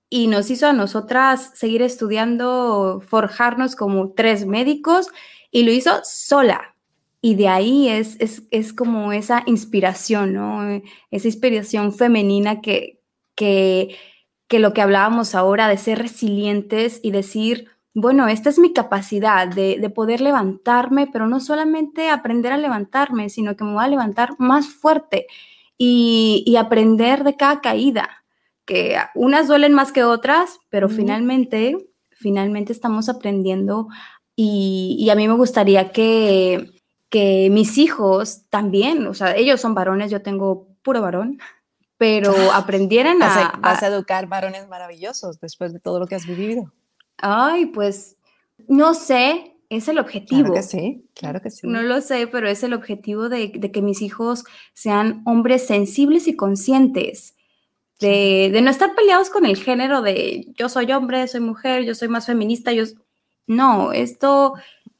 y nos hizo a nosotras seguir estudiando, forjarnos como tres médicos y lo hizo sola, y de ahí es, es, como esa inspiración, ¿no? Esa inspiración femenina que, que, que lo que hablábamos ahora de ser resilientes y decir, bueno, esta es mi capacidad de, poder levantarme, pero no solamente aprender a levantarme, sino que me voy a levantar más fuerte y, aprender de cada caída, que unas duelen más que otras, pero finalmente, finalmente estamos aprendiendo y, y a mí me gustaría que que mis hijos también, o sea, ellos son varones, yo tengo puro varón, pero aprendieran a, Vas a educar varones maravillosos después de todo lo que has vivido. Ay, pues no sé, es el objetivo. Claro que sí, claro que sí. No lo sé, pero es el objetivo de, que mis hijos sean hombres sensibles y conscientes. De, de, no estar peleados con el género de yo soy hombre, soy mujer, yo soy más feminista, yo... No, esto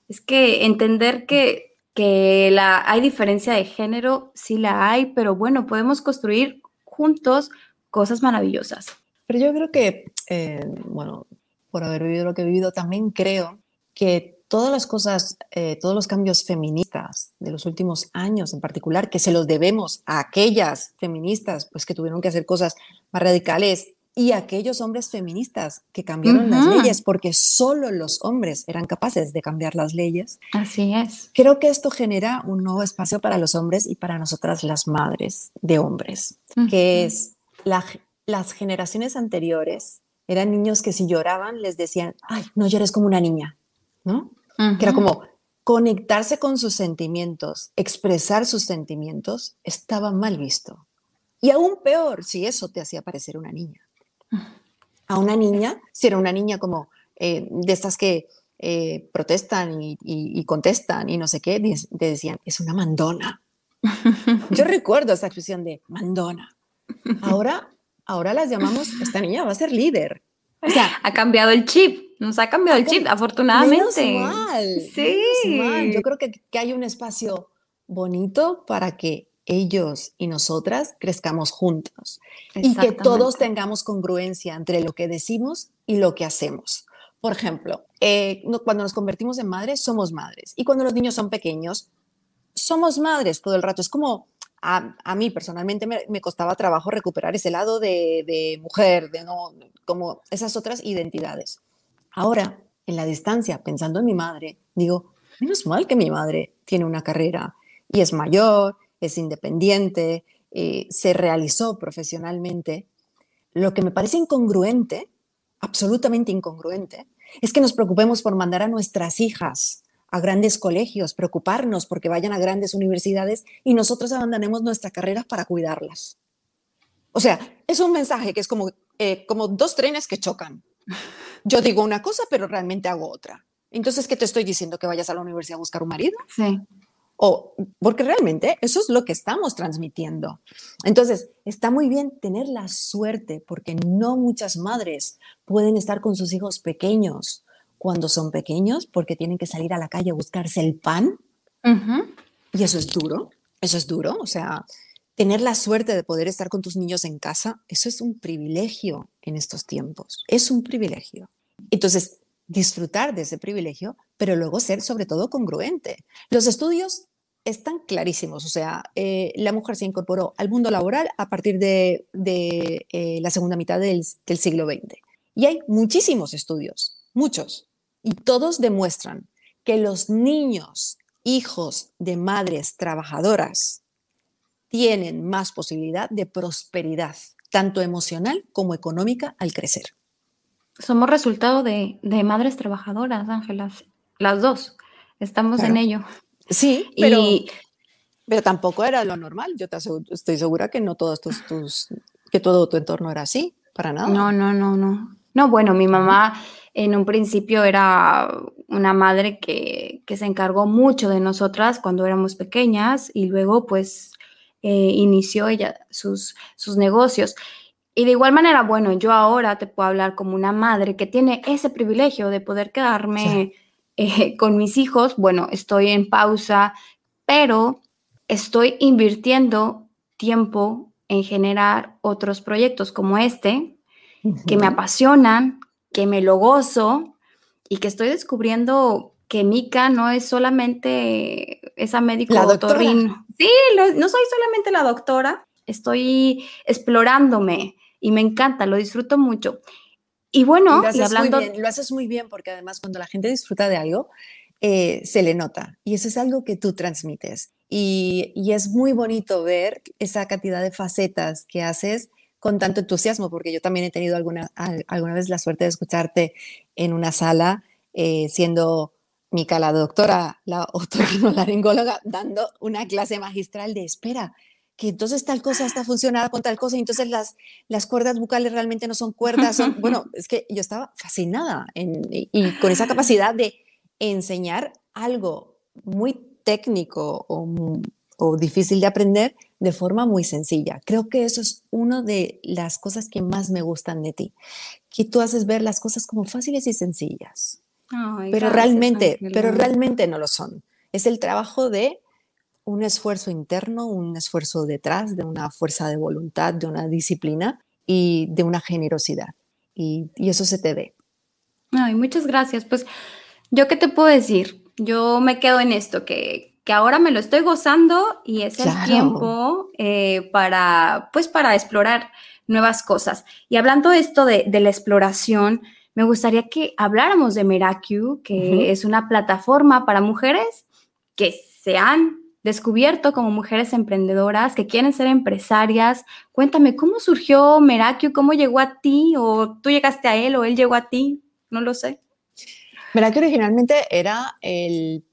es que entender que que la, hay diferencia de género, sí la hay, pero bueno, podemos construir juntos cosas maravillosas. Pero yo creo que, eh, bueno, por haber vivido lo que he vivido, también creo que todas las cosas, eh, todos los cambios feministas de los últimos años en particular, que se los debemos a aquellas feministas pues, que tuvieron que hacer cosas más radicales y aquellos hombres feministas que cambiaron las leyes, porque solo los hombres eran capaces de cambiar las leyes. Así es. Creo que esto genera un nuevo espacio para los hombres y para nosotras las madres de hombres, que es las generaciones anteriores eran niños que si lloraban les decían, ay, no llores como una niña, ¿no? Que era como conectarse con sus sentimientos, expresar sus sentimientos, estaba mal visto. Y aún peor si eso te hacía parecer una niña a una niña, si era una niña como eh, de estas que eh, protestan y, contestan y no sé qué, te decían, es una mandona. Yo recuerdo esa expresión de mandona. Ahora, ahora las llamamos, esta niña va a ser líder. O sea, ha cambiado el chip, nos ha cambiado el chip, afortunadamente. Menos mal, sí. Yo creo que, que hay un espacio bonito para que ellos y nosotras crezcamos juntos y que todos tengamos congruencia entre lo que decimos y lo que hacemos. Por ejemplo, eh, cuando nos convertimos en madres, somos madres. Y cuando los niños son pequeños, somos madres todo el rato. Es como a, mí personalmente me, costaba trabajo recuperar ese lado de, mujer, de no, como esas otras identidades. Ahora, en la distancia, pensando en mi madre, digo, menos mal que mi madre tiene una carrera y es mayor es independiente, eh, se realizó profesionalmente. Lo que me parece incongruente, absolutamente incongruente, es que nos preocupemos por mandar a nuestras hijas a grandes colegios, preocuparnos porque vayan a grandes universidades y nosotros abandonemos nuestra carrera para cuidarlas. O sea, es un mensaje que es como, eh, como dos trenes que chocan. Yo digo una cosa, pero realmente hago otra. Entonces, ¿qué te estoy diciendo? ¿Que vayas a la universidad a buscar un marido? Sí. O porque realmente eso es lo que estamos transmitiendo. Entonces, está muy bien tener la suerte porque no muchas madres pueden estar con sus hijos pequeños cuando son pequeños porque tienen que salir a la calle a buscarse el pan. Y eso es duro, eso es duro. O sea, tener la suerte de poder estar con tus niños en casa, eso es un privilegio en estos tiempos. Es un privilegio. Entonces, disfrutar de ese privilegio, pero luego ser sobre todo congruente. Los estudios están clarísimos, o sea, eh, la mujer se incorporó al mundo laboral a partir de, eh, la segunda mitad del, del siglo XX. Y hay muchísimos estudios, muchos, y todos demuestran que los niños hijos de madres trabajadoras tienen más posibilidad de prosperidad, tanto emocional como económica, al crecer. Somos resultado de, madres trabajadoras, Ángelas, las dos. Estamos en ello. Sí, pero, pero tampoco era lo normal. Yo te estoy segura que no todos tus, tus, que todo tu entorno era así, para nada. No, no, no, no. No, bueno, mi mamá en un principio era una madre que, se encargó mucho de nosotras cuando éramos pequeñas y luego pues eh, inició ella sus, sus negocios. Y de igual manera, bueno, yo ahora te puedo hablar como una madre que tiene ese privilegio de poder quedarme eh, con mis hijos. Bueno, estoy en pausa, pero estoy invirtiendo tiempo en generar otros proyectos como este, que me apasionan, que me lo gozo y que estoy descubriendo que Mika no es solamente esa médico la doctora. Sí, no soy solamente la doctora, estoy explorándome y me encanta, lo disfruto mucho. Y bueno, lo hablando... Muy bien, lo haces muy bien porque además cuando la gente disfruta de algo, eh, se le nota y eso es algo que tú transmites. Y, y, es muy bonito ver esa cantidad de facetas que haces con tanto entusiasmo, porque yo también he tenido alguna, alguna vez la suerte de escucharte en una sala eh, siendo Mica, la doctora, la otorrinolaringóloga, dando una clase magistral de espera, que entonces tal cosa está funcionada con tal cosa, y entonces las, las cuerdas bucales realmente no son cuerdas, son, bueno, es que yo estaba fascinada y, y, con esa capacidad de enseñar algo muy técnico o, o difícil de aprender, de forma muy sencilla. Creo que eso es una de las cosas que más me gustan de ti, que tú haces ver las cosas como fáciles y sencillas. pero realmente, pero realmente no lo son. Es el trabajo de un esfuerzo interno, un esfuerzo detrás, de una fuerza de voluntad, de una disciplina y de una generosidad. Y, y eso se te ve. Ay, muchas gracias. Pues, ¿yo qué te puedo decir? Yo me quedo en esto, que, que ahora me lo estoy gozando y es el tiempo eh, para, pues, para explorar nuevas cosas. Y hablando esto de, la exploración, me gustaría que habláramos de Meracu, que es una plataforma para mujeres que se han descubierto como mujeres emprendedoras, que quieren ser empresarias. Cuéntame, ¿cómo surgió Meracu? ¿Cómo llegó a ti? ¿O tú llegaste a él o él llegó a ti? No lo sé. Que originalmente era el,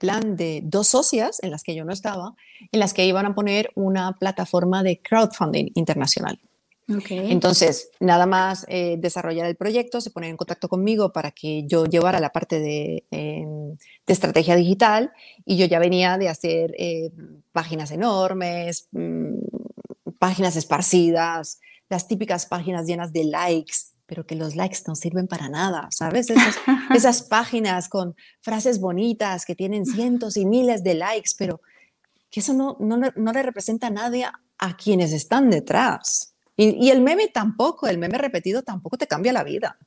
plan de dos socias en las que yo no estaba, en las que iban a poner una plataforma de crowdfunding internacional. Entonces, nada más eh, desarrollar el proyecto, se ponen en contacto conmigo para que yo llevara la parte de, em, estrategia digital y yo ya venía de hacer eh, páginas enormes, mm, páginas esparcidas, las típicas páginas llenas de likes, pero que los likes no sirven para nada, ¿sabes? Esas, páginas con frases bonitas que tienen cientos y miles de likes, pero que eso no, no, no le representa a nadie a quienes están detrás. Y, el meme tampoco, el meme repetido tampoco te cambia la vida.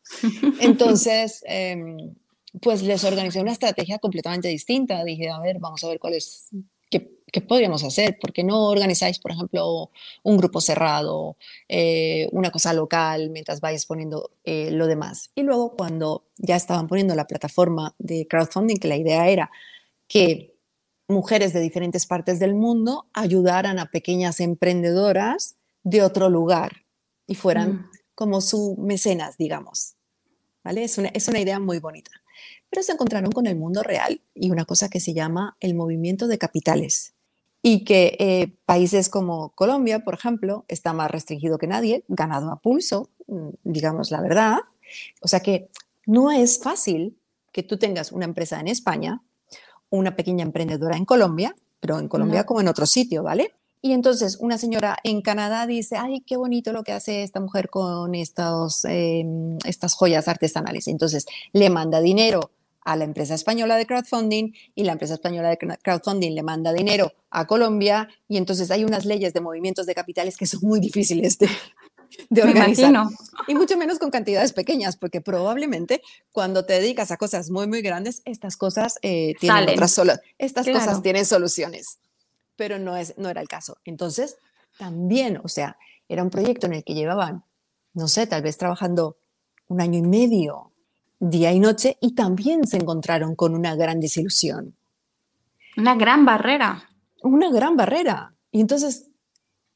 Entonces, em, pues les organizé una estrategia completamente distinta. Dije, a ver, vamos a ver cuál es, ¿qué podríamos hacer? ¿Por qué no organizáis, por ejemplo, un grupo cerrado, eh, una cosa local, mientras vais poniendo eh, lo demás? Y luego, cuando ya estaban poniendo la plataforma de crowdfunding, que la idea era que mujeres de diferentes partes del mundo ayudaran a pequeñas emprendedoras de otro lugar y fueran mm. como su mecenas, digamos. ¿Vale? Es una, es una idea muy bonita. Pero se encontraron con el mundo real y una cosa que se llama el movimiento de capitales y que eh, países como Colombia, por ejemplo, está más restringido que nadie, ganado a pulso, mm, digamos la verdad. O sea que no es fácil que tú tengas una empresa en España, una pequeña emprendedora en Colombia, pero en Colombia como en otro sitio, ¿vale? Y entonces una señora en Canadá dice, ay, qué bonito lo que hace esta mujer con estos, em, estas joyas artesanales. Entonces le manda dinero a la empresa española de crowdfunding y la empresa española de crowdfunding le manda dinero a Colombia y entonces hay unas leyes de movimientos de capitales que son muy difíciles de, de organizar. Y mucho menos con cantidades pequeñas, porque probablemente cuando te dedicas a cosas muy, muy grandes, estas cosas eh, tienen otras solo, estas cosas tienen soluciones, pero no, es, no era el caso. Entonces, también, o sea, era un proyecto en el que llevaban, no sé, tal vez trabajando un año y medio día y noche y también se encontraron con una gran desilusión. Una gran barrera. Una gran barrera. Y entonces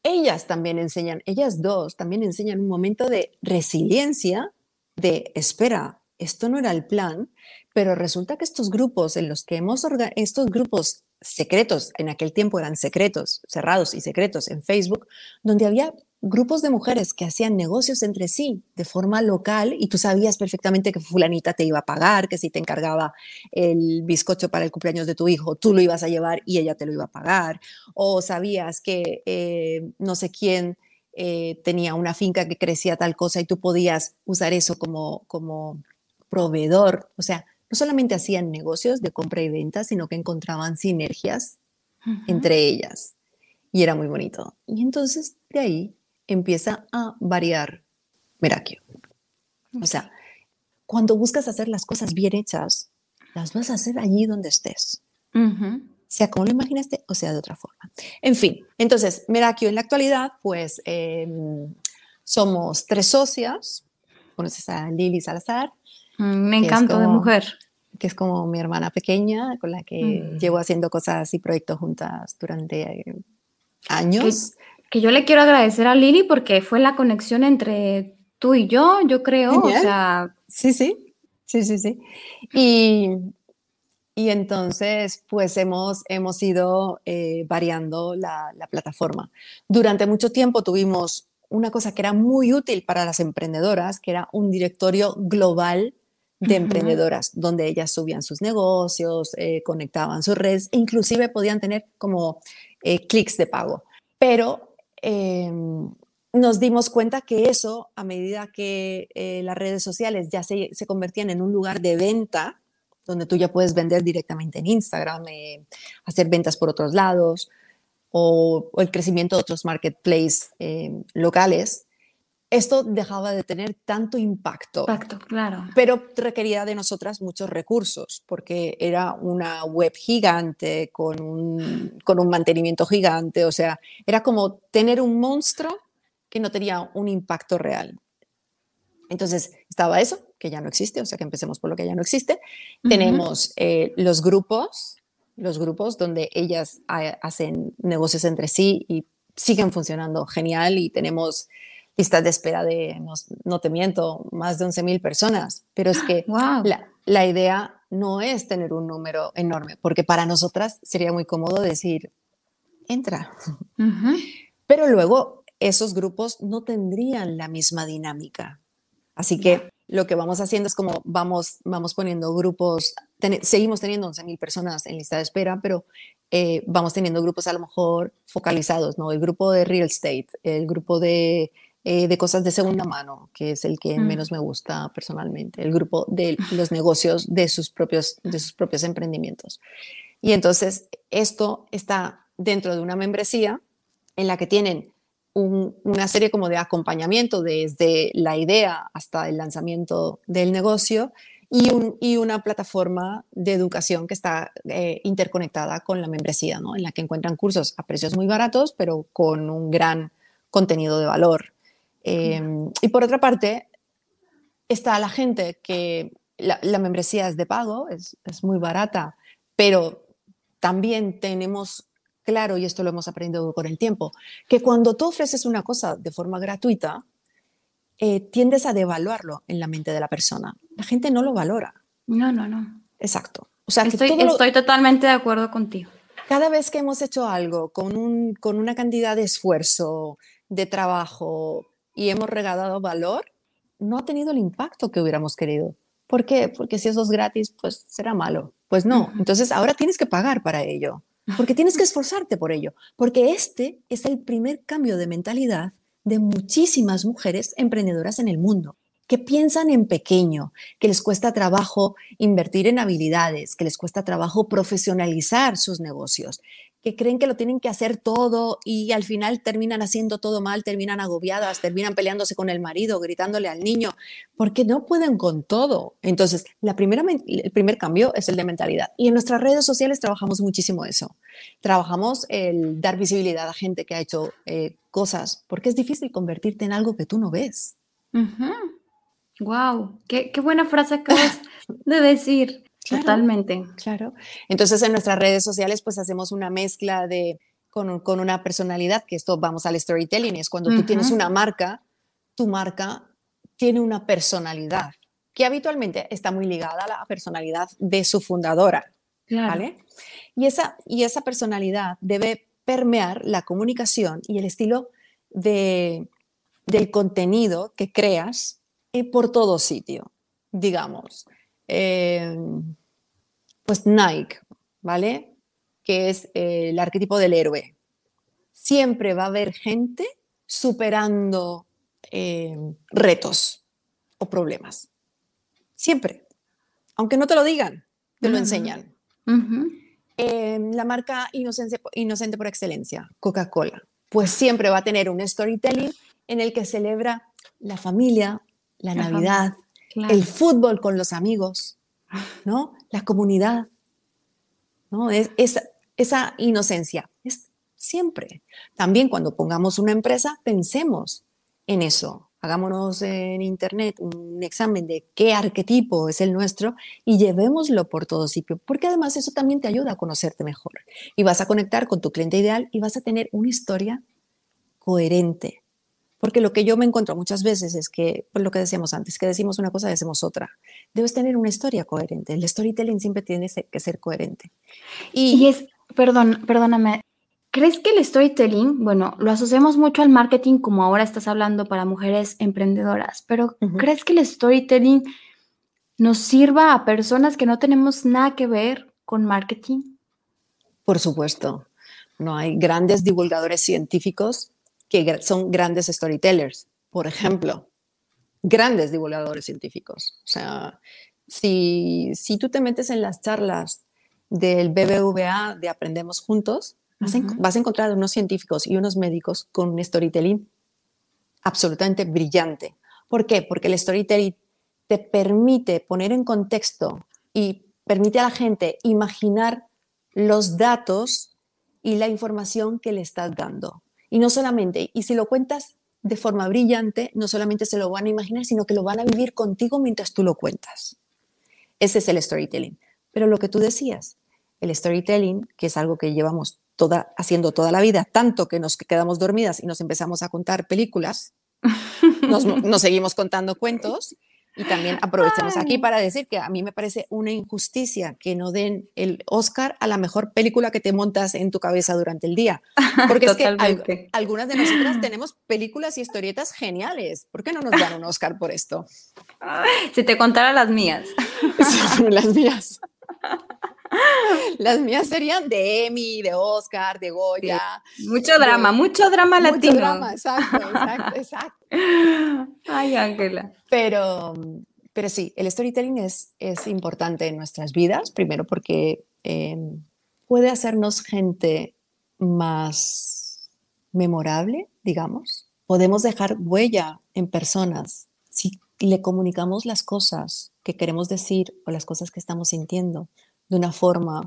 ellas también enseñan, ellas dos también enseñan un momento de resiliencia, de espera, esto no era el plan, pero resulta que estos grupos en los que hemos, estos grupos secretos, en aquel tiempo eran secretos, cerrados y secretos en Facebook, donde había grupos de mujeres que hacían negocios entre sí de forma local y tú sabías perfectamente que fulanita te iba a pagar, que si te encargaba el bizcocho para el cumpleaños de tu hijo, tú lo ibas a llevar y ella te lo iba a pagar, o sabías que eh, no sé quién eh, tenía una finca que crecía tal cosa y tú podías usar eso como, como proveedor, o sea, no solamente hacían negocios de compra y venta, sino que encontraban sinergias entre ellas. Y era muy bonito. Y entonces de ahí empieza a variar Merakio. O sea, cuando buscas hacer las cosas bien hechas, las vas a hacer allí donde estés. Sea como lo imaginaste o sea de otra forma. En fin, entonces, Merakio en la actualidad, pues em, somos tres socias. Conoces a Lili Salazar. Mm, me encanto de mujer. Que es como mi hermana pequeña, con la que mm. llevo haciendo cosas y proyectos juntas durante eh, años que yo le quiero agradecer a Lili porque fue la conexión entre tú y yo, yo creo. O sea, sí, sí, sí, sí, sí. Y, y entonces, pues hemos, hemos ido eh, variando la, la, plataforma. Durante mucho tiempo tuvimos una cosa que era muy útil para las emprendedoras, que era un directorio global de emprendedoras, donde ellas subían sus negocios, eh, conectaban sus redes, e inclusive podían tener como eh, clics de pago. Pero Em, nos dimos cuenta que eso, a medida que eh, las redes sociales ya se, convertían en un lugar de venta, donde tú ya puedes vender directamente en Instagram, eh, hacer ventas por otros lados, o, el crecimiento de otros marketplaces locales, esto dejaba de tener tanto impacto. Impacto, claro. Pero requería de nosotras muchos recursos, porque era una web gigante, con un, con un mantenimiento gigante, o sea, era como tener un monstruo que no tenía un impacto real. Entonces, estaba eso, que ya no existe, o sea que empecemos por lo que ya no existe. Tenemos eh, los grupos, los grupos donde ellas hacen negocios entre sí y siguen funcionando genial y tenemos listas de espera de, no, te miento, más de 11.000 personas, pero es que la, idea no es tener un número enorme, porque para nosotras sería muy cómodo decir, entra. Pero luego esos grupos no tendrían la misma dinámica. Así que lo que vamos haciendo es como vamos, vamos poniendo grupos, seguimos teniendo 11.000 personas en lista de espera, pero eh, vamos teniendo grupos a lo mejor focalizados, ¿no? El grupo de real estate, el grupo de eh, de cosas de segunda mano, que es el que mm. menos me gusta personalmente, el grupo de los negocios de sus propios, de sus propios emprendimientos. Y entonces esto está dentro de una membresía en la que tienen una serie como de acompañamiento desde la idea hasta el lanzamiento del negocio y, y una plataforma de educación que está eh, interconectada con la membresía, ¿no? en la que encuentran cursos a precios muy baratos, pero con un gran contenido de valor. Em, y por otra parte, está la gente que la, membresía es de pago, es, es, muy barata, pero también tenemos claro, y esto lo hemos aprendido con el tiempo, que cuando tú ofreces una cosa de forma gratuita, eh, tiendes a devaluarlo en la mente de la persona. La gente no lo valora. No, no, no. Exacto. O sea, estoy, estoy totalmente de acuerdo contigo. Cada vez que hemos hecho algo con, un, con una cantidad de esfuerzo, de trabajo, y hemos regalado valor, no ha tenido el impacto que hubiéramos querido. ¿Por qué? Porque si eso es gratis, pues será malo. Pues no. Entonces ahora tienes que pagar para ello, porque tienes que esforzarte por ello, porque este es el primer cambio de mentalidad de muchísimas mujeres emprendedoras en el mundo que piensan en pequeño, que les cuesta trabajo invertir en habilidades, que les cuesta trabajo profesionalizar sus negocios, que creen que lo tienen que hacer todo y al final terminan haciendo todo mal, terminan agobiadas, terminan peleándose con el marido, gritándole al niño, porque no pueden con todo. Entonces, la primera, el primer cambio es el de mentalidad. Y en nuestras redes sociales trabajamos muchísimo eso. Trabajamos el dar visibilidad a gente que ha hecho eh, cosas, porque es difícil convertirte en algo que tú no ves. Wow, qué, qué buena frase acabas de decir. Totalmente. Claro. Entonces en nuestras redes sociales pues hacemos una mezcla de con, con una personalidad, que esto vamos al storytelling, es cuando tú tienes una marca, tu marca tiene una personalidad que habitualmente está muy ligada a la personalidad de su fundadora. ¿vale? Y, esa, y esa personalidad debe permear la comunicación y el estilo de, del contenido que creas eh, por todo sitio. Digamos, eh, pues Nike, ¿vale? Que es eh, el arquetipo del héroe. Siempre va a haber gente superando retos o problemas. Siempre. Aunque no te lo digan, te lo enseñan. la marca inocente por excelencia, Coca-Cola, pues siempre va a tener un storytelling en el que celebra la familia, la, Navidad, el fútbol con los amigos, ¿no? La comunidad, ¿no? Es, esa inocencia es siempre. También cuando pongamos una empresa, pensemos en eso. Hagámonos en internet un examen de qué arquetipo es el nuestro y llevémoslo por todo sitio, porque además eso también te ayuda a conocerte mejor y vas a conectar con tu cliente ideal y vas a tener una historia coherente, porque lo que yo me encuentro muchas veces es que, pues lo que decíamos antes, que decimos una cosa y decimos otra. Debes tener una historia coherente. El storytelling siempre tiene que ser coherente. Y, es, perdón, perdóname, ¿crees que el storytelling, bueno, lo asociamos mucho al marketing como ahora estás hablando para mujeres emprendedoras, pero ¿crees que el storytelling nos sirva a personas que no tenemos nada que ver con marketing? Por supuesto. No hay grandes divulgadores científicos que son grandes storytellers, por ejemplo, grandes divulgadores científicos. O sea, si, si tú te metes en las charlas del BBVA de Aprendemos Juntos, vas, a, encontrar unos científicos y unos médicos con un storytelling absolutamente brillante. ¿Por qué? Porque el storytelling te permite poner en contexto y permite a la gente imaginar los datos y la información que le estás dando. Y no solamente, y si lo cuentas de forma brillante, no solamente se lo van a imaginar, sino que lo van a vivir contigo mientras tú lo cuentas. Ese es el storytelling. Pero lo que tú decías, el storytelling, que es algo que llevamos toda, haciendo toda la vida, tanto que nos quedamos dormidas y nos empezamos a contar películas, nos, nos seguimos contando cuentos, y también aprovechemos aquí para decir que a mí me parece una injusticia que no den el Oscar a la mejor película que te montas en tu cabeza durante el día. Porque es que algunas de nosotras tenemos películas y historietas geniales. ¿Por qué no nos dan un Oscar por esto? Si te contara las mías. las mías. Las mías serían de Emmy, de Oscar, de Goya. Mucho drama, mucho drama latino. Mucho drama, exacto, exacto, exacto. Ay, Ángela. Pero, pero sí, el storytelling es, es importante en nuestras vidas, primero porque em, puede hacernos gente más memorable, digamos. Podemos dejar huella en personas si le comunicamos las cosas que queremos decir o las cosas que estamos sintiendo de una forma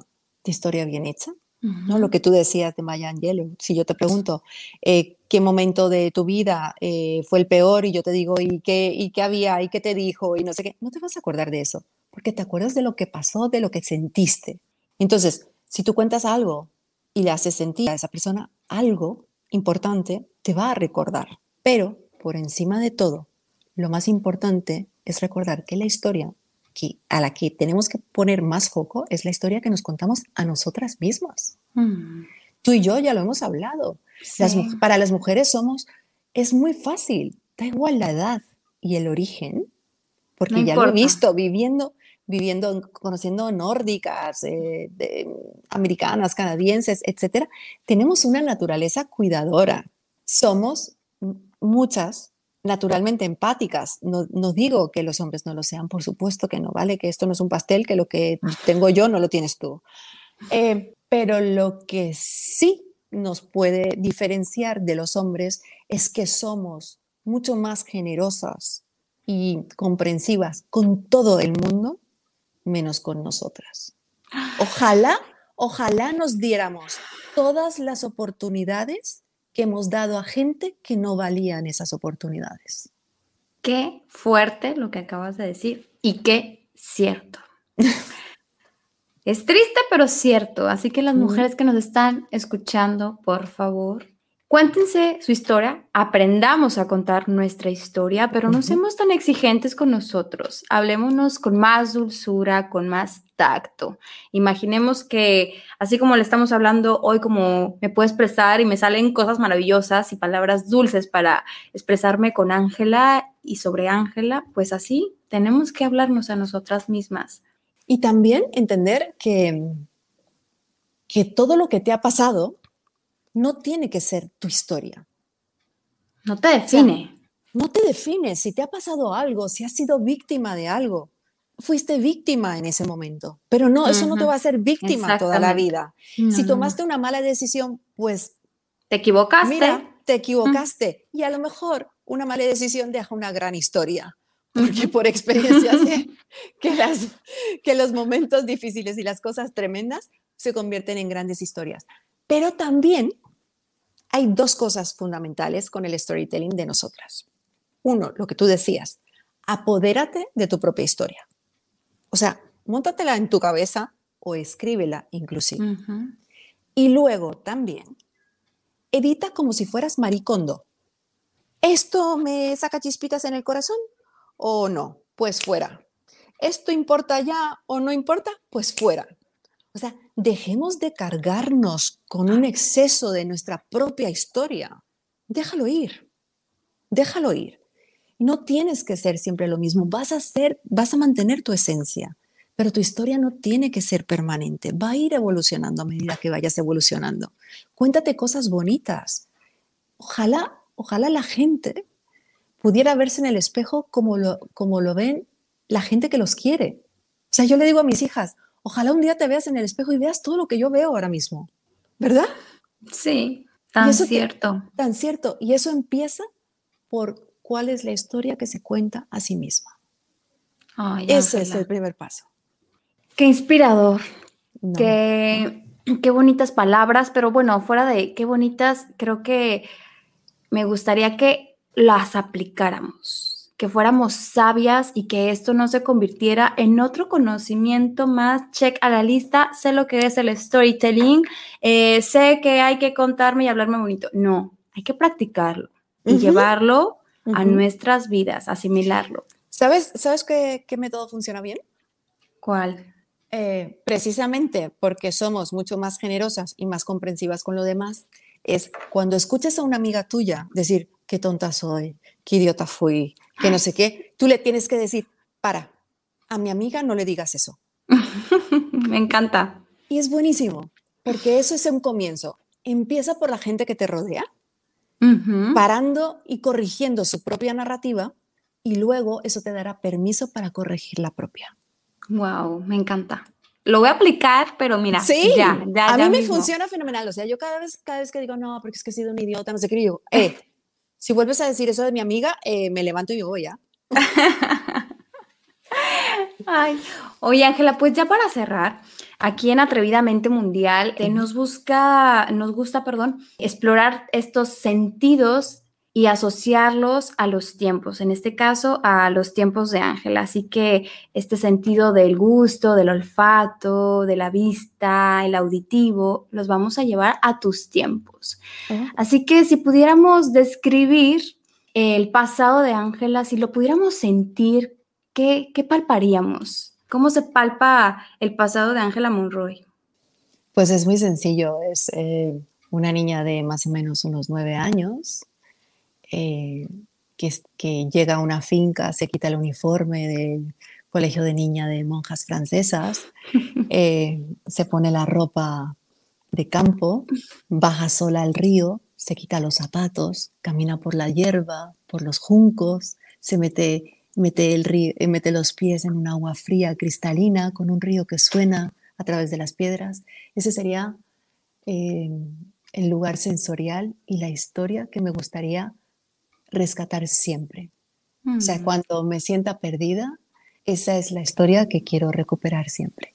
de historia bien hecha. ¿no? Lo que tú decías de Maya Angelou. Si yo te pregunto eh, qué momento de tu vida eh, fue el peor y yo te digo, ¿y qué, ¿y qué había? ¿Y qué te dijo? Y no sé qué, no te vas a acordar de eso, porque te acuerdas de lo que pasó, de lo que sentiste. Entonces, si tú cuentas algo y le haces sentir a esa persona algo importante, te va a recordar. Pero, por encima de todo, lo más importante es recordar que la historia a la que tenemos que poner más foco es la historia que nos contamos a nosotras mismas. Mm. Tú y yo ya lo hemos hablado. para las mujeres somos, es muy fácil, da igual la edad y el origen, porque ya lo he visto viviendo, viviendo, conociendo nórdicas, eh, americanas, canadienses, etcétera. Tenemos una naturaleza cuidadora. Somos muchas naturalmente empáticas. No, digo que los hombres no lo sean, por supuesto que no, ¿vale? Que esto no es un pastel, que lo que tengo yo no lo tienes tú. Eh, pero lo que sí nos puede diferenciar de los hombres es que somos mucho más generosas y comprensivas con todo el mundo, menos con nosotras. Ojalá, ojalá nos diéramos todas las oportunidades que hemos dado a gente que no valían esas oportunidades. Qué fuerte lo que acabas de decir y qué cierto. Es triste, pero cierto. Así que las mujeres que nos están escuchando, por favor, cuéntense su historia, aprendamos a contar nuestra historia, pero no seamos tan exigentes con nosotros. Hablémonos con más dulzura, con más tacto. Imaginemos que, así como le estamos hablando hoy, como me puedo expresar y me salen cosas maravillosas y palabras dulces para expresarme con Ángela y sobre Ángela, pues así tenemos que hablarnos a nosotras mismas. Y también entender que, que todo lo que te ha pasado no tiene que ser tu historia. No te define. no te define. Si te ha pasado algo, si has sido víctima de algo, fuiste víctima en ese momento. Pero no, eso no te va a hacer víctima toda la vida. Si tomaste una mala decisión, pues... Te equivocaste. Mira, te equivocaste. Y a lo mejor una mala decisión deja una gran historia porque por experiencia sé que, las, que los momentos difíciles y las cosas tremendas se convierten en grandes historias. Pero también hay dos cosas fundamentales con el storytelling de nosotras. Uno, lo que tú decías, apodérate de tu propia historia. O sea, móntatela en tu cabeza o escríbela inclusive. Y luego también, edita como si fueras maricondo. ¿Esto me saca chispitas en el corazón? o no, pues fuera. ¿Esto importa ya o no importa? Pues fuera. O sea, dejemos de cargarnos con un exceso de nuestra propia historia. Déjalo ir. Déjalo ir. No tienes que ser siempre lo mismo. Vas a ser, vas a mantener tu esencia, pero tu historia no tiene que ser permanente. Va a ir evolucionando a medida que vayas evolucionando. Cuéntate cosas bonitas. Ojalá, ojalá la gente pudiera verse en el espejo como lo, como lo ven la gente que los quiere. O sea, yo le digo a mis hijas, ojalá un día te veas en el espejo y veas todo lo que yo veo ahora mismo, ¿verdad? Sí, tan cierto. tan cierto. Y eso empieza por cuál es la historia que se cuenta a sí misma. Ese es el primer paso. Qué inspirador. Qué, qué bonitas palabras, pero bueno, fuera de qué bonitas, creo que me gustaría que las aplicáramos, que fuéramos sabias y que esto no se convirtiera en otro conocimiento más, check a la lista, sé lo que es el storytelling, eh, sé que hay que contarme y hablarme bonito. No, hay que practicarlo y llevarlo a nuestras vidas, asimilarlo. ¿Sabes, ¿sabes qué, método funciona bien? ¿Cuál? Eh, precisamente porque somos mucho más generosas y más comprensivas con lo demás, es cuando escuches a una amiga tuya decir, qué tonta soy, qué idiota fui, que no sé qué, tú le tienes que decir, para, a mi amiga no le digas eso. Me encanta. Y es buenísimo, porque eso es un comienzo. Empieza por la gente que te rodea, parando y corrigiendo su propia narrativa, y luego eso te dará permiso para corregir la propia. Wow, me encanta. Lo voy a aplicar, pero mira, sí, ya, ya, a mí me funciona fenomenal. O sea, yo cada vez, cada vez que digo, no, porque es que he sido un idiota, no sé qué, digo, eh, si vuelves a decir eso de mi amiga, eh, me levanto y me voy ya. Ay, oye Ángela, pues ya para cerrar, aquí en Atrevidamente Mundial eh, nos busca, nos gusta, perdón, explorar estos sentidos y asociarlos a los tiempos, en este caso a los tiempos de Ángela. Así que este sentido del gusto, del olfato, de la vista, el auditivo, los vamos a llevar a tus tiempos. Oh. Así que si pudiéramos describir el pasado de Ángela, si lo pudiéramos sentir, ¿qué, palparíamos? ¿Cómo se palpa el pasado de Ángela Monroy? Pues es muy sencillo, es eh, una niña de más o menos unos nueve años, eh, que, que, llega a una finca, se quita el uniforme del colegio de niña de monjas francesas, eh, se pone la ropa de campo, baja sola al río, se quita los zapatos, camina por la hierba, por los juncos, se mete, mete, el río, eh, mete los pies en un agua fría, cristalina, con un río que suena a través de las piedras. Ese sería el lugar sensorial y la historia que me gustaría rescatar siempre. O sea, mm. cuando me sienta perdida, esa es la historia que quiero recuperar siempre.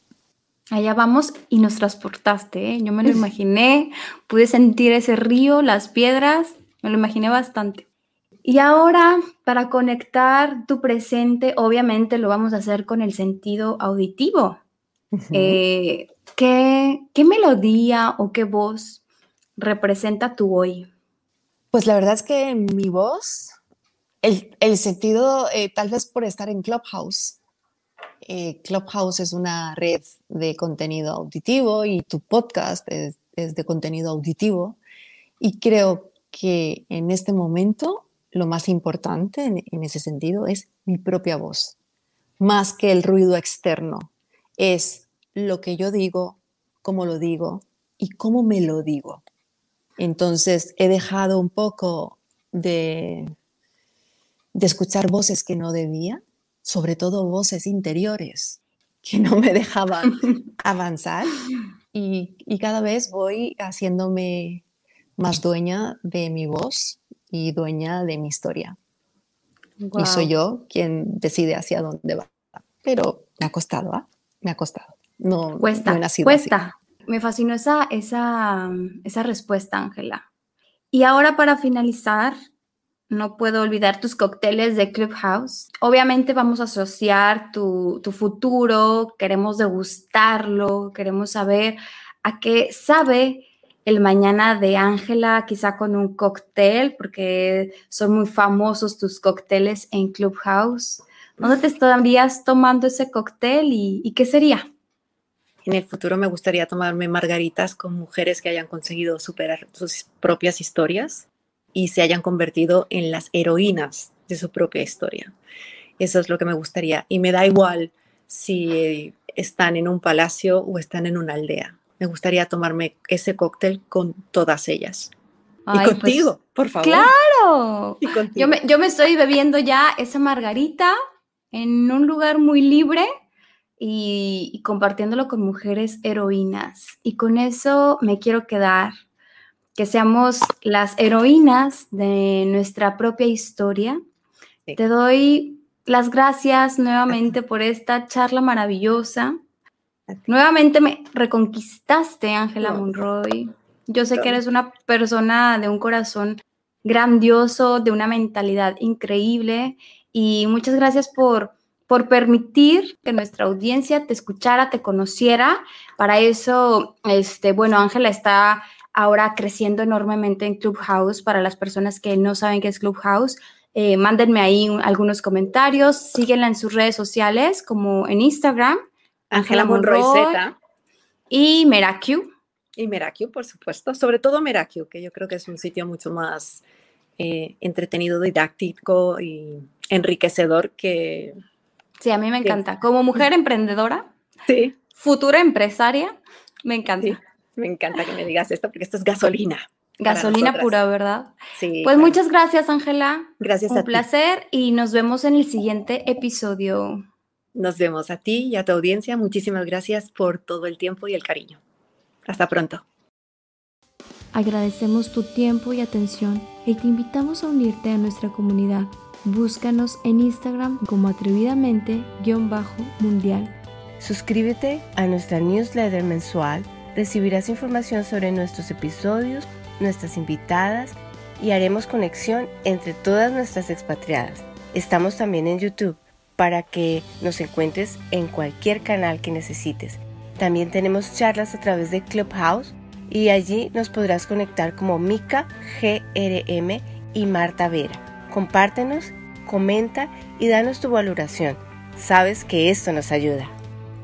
Allá vamos y nos transportaste, ¿eh? yo me lo imaginé, pude sentir ese río, las piedras, me lo imaginé bastante. Y ahora, para conectar tu presente, obviamente lo vamos a hacer con el sentido auditivo. Eh, ¿qué, ¿Qué melodía o qué voz representa tu hoy? Pues la verdad es que mi voz, el, sentido, eh, tal vez por estar en Clubhouse. Eh, Clubhouse es una red de contenido auditivo y tu podcast es, es de contenido auditivo. Y creo que en este momento lo más importante en, en ese sentido es mi propia voz, más que el ruido externo. Es lo que yo digo, cómo lo digo y cómo me lo digo. Entonces he dejado un poco de, de escuchar voces que no debía, sobre todo voces interiores que no me dejaban avanzar y, y, cada vez voy haciéndome más dueña de mi voz y dueña de mi historia. Wow. Y soy yo quien decide hacia dónde va. Pero me ha costado, ¿eh? Me ha costado. No, cuesta, no he nacido cuesta. así. Me fascinó esa, esa, esa respuesta, Ángela. Y ahora para finalizar, no puedo olvidar tus cócteles de Clubhouse. Obviamente vamos a asociar tu, tu futuro, queremos degustarlo, queremos saber a qué sabe el mañana de Ángela, quizá con un cóctel, porque son muy famosos tus cócteles en Clubhouse. ¿Dónde te estarías tomando ese cóctel y, y qué sería? En el futuro me gustaría tomarme margaritas con mujeres que hayan conseguido superar sus propias historias y se hayan convertido en las heroínas de su propia historia. Eso es lo que me gustaría. Y me da igual si están en un palacio o están en una aldea. Me gustaría tomarme ese cóctel con todas ellas. Ay, y contigo, pues, por favor. Claro. Y yo, me, yo me estoy bebiendo ya esa margarita en un lugar muy libre y, y, compartiéndolo con mujeres heroínas. Y con eso me quiero quedar, que seamos las heroínas de nuestra propia historia. Sí. Te doy las gracias nuevamente por esta charla maravillosa. Nuevamente me reconquistaste, Ángela Monroy. Yo sé que eres una persona de un corazón grandioso, de una mentalidad increíble y muchas gracias por por permitir que nuestra audiencia te escuchara, te conociera. Para eso, este, bueno, Ángela está ahora creciendo enormemente en Clubhouse. Para las personas que no saben qué es Clubhouse, eh, mándenme ahí un, algunos comentarios. Síguenla en sus redes sociales, como en Instagram. Ángela Monroy Z. Y Merakyu. Y Merakyu, por supuesto. Sobre todo Merakyu, que yo creo que es un sitio mucho más eh, entretenido, didáctico y enriquecedor que Sí, a mí me encanta. Como mujer emprendedora, sí. futura empresaria, me encanta. Sí, me encanta que me digas esto porque esto es gasolina. Gasolina pura, ¿verdad? Sí. Pues claro. muchas gracias, Ángela. Gracias Un a ti. placer y nos vemos en el siguiente episodio. Nos vemos a ti y a tu audiencia. Muchísimas gracias por todo el tiempo y el cariño. Hasta pronto. Agradecemos tu tiempo y atención y te invitamos a unirte a nuestra comunidad. Búscanos en Instagram como atrevidamente-mundial. Suscríbete a nuestra newsletter mensual. Recibirás información sobre nuestros episodios, nuestras invitadas y haremos conexión entre todas nuestras expatriadas. Estamos también en YouTube para que nos encuentres en cualquier canal que necesites. También tenemos charlas a través de Clubhouse y allí nos podrás conectar como Mica GRM y Marta Vera. Compártenos, comenta y danos tu valoración. Sabes que esto nos ayuda.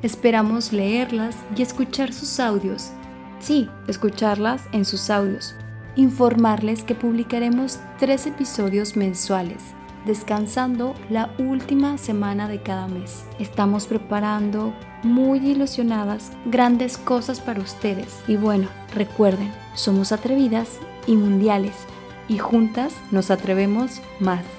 Esperamos leerlas y escuchar sus audios. Sí, escucharlas en sus audios. Informarles que publicaremos tres episodios mensuales, descansando la última semana de cada mes. Estamos preparando muy ilusionadas grandes cosas para ustedes. Y bueno, recuerden, somos atrevidas y mundiales y juntas nos atrevemos más.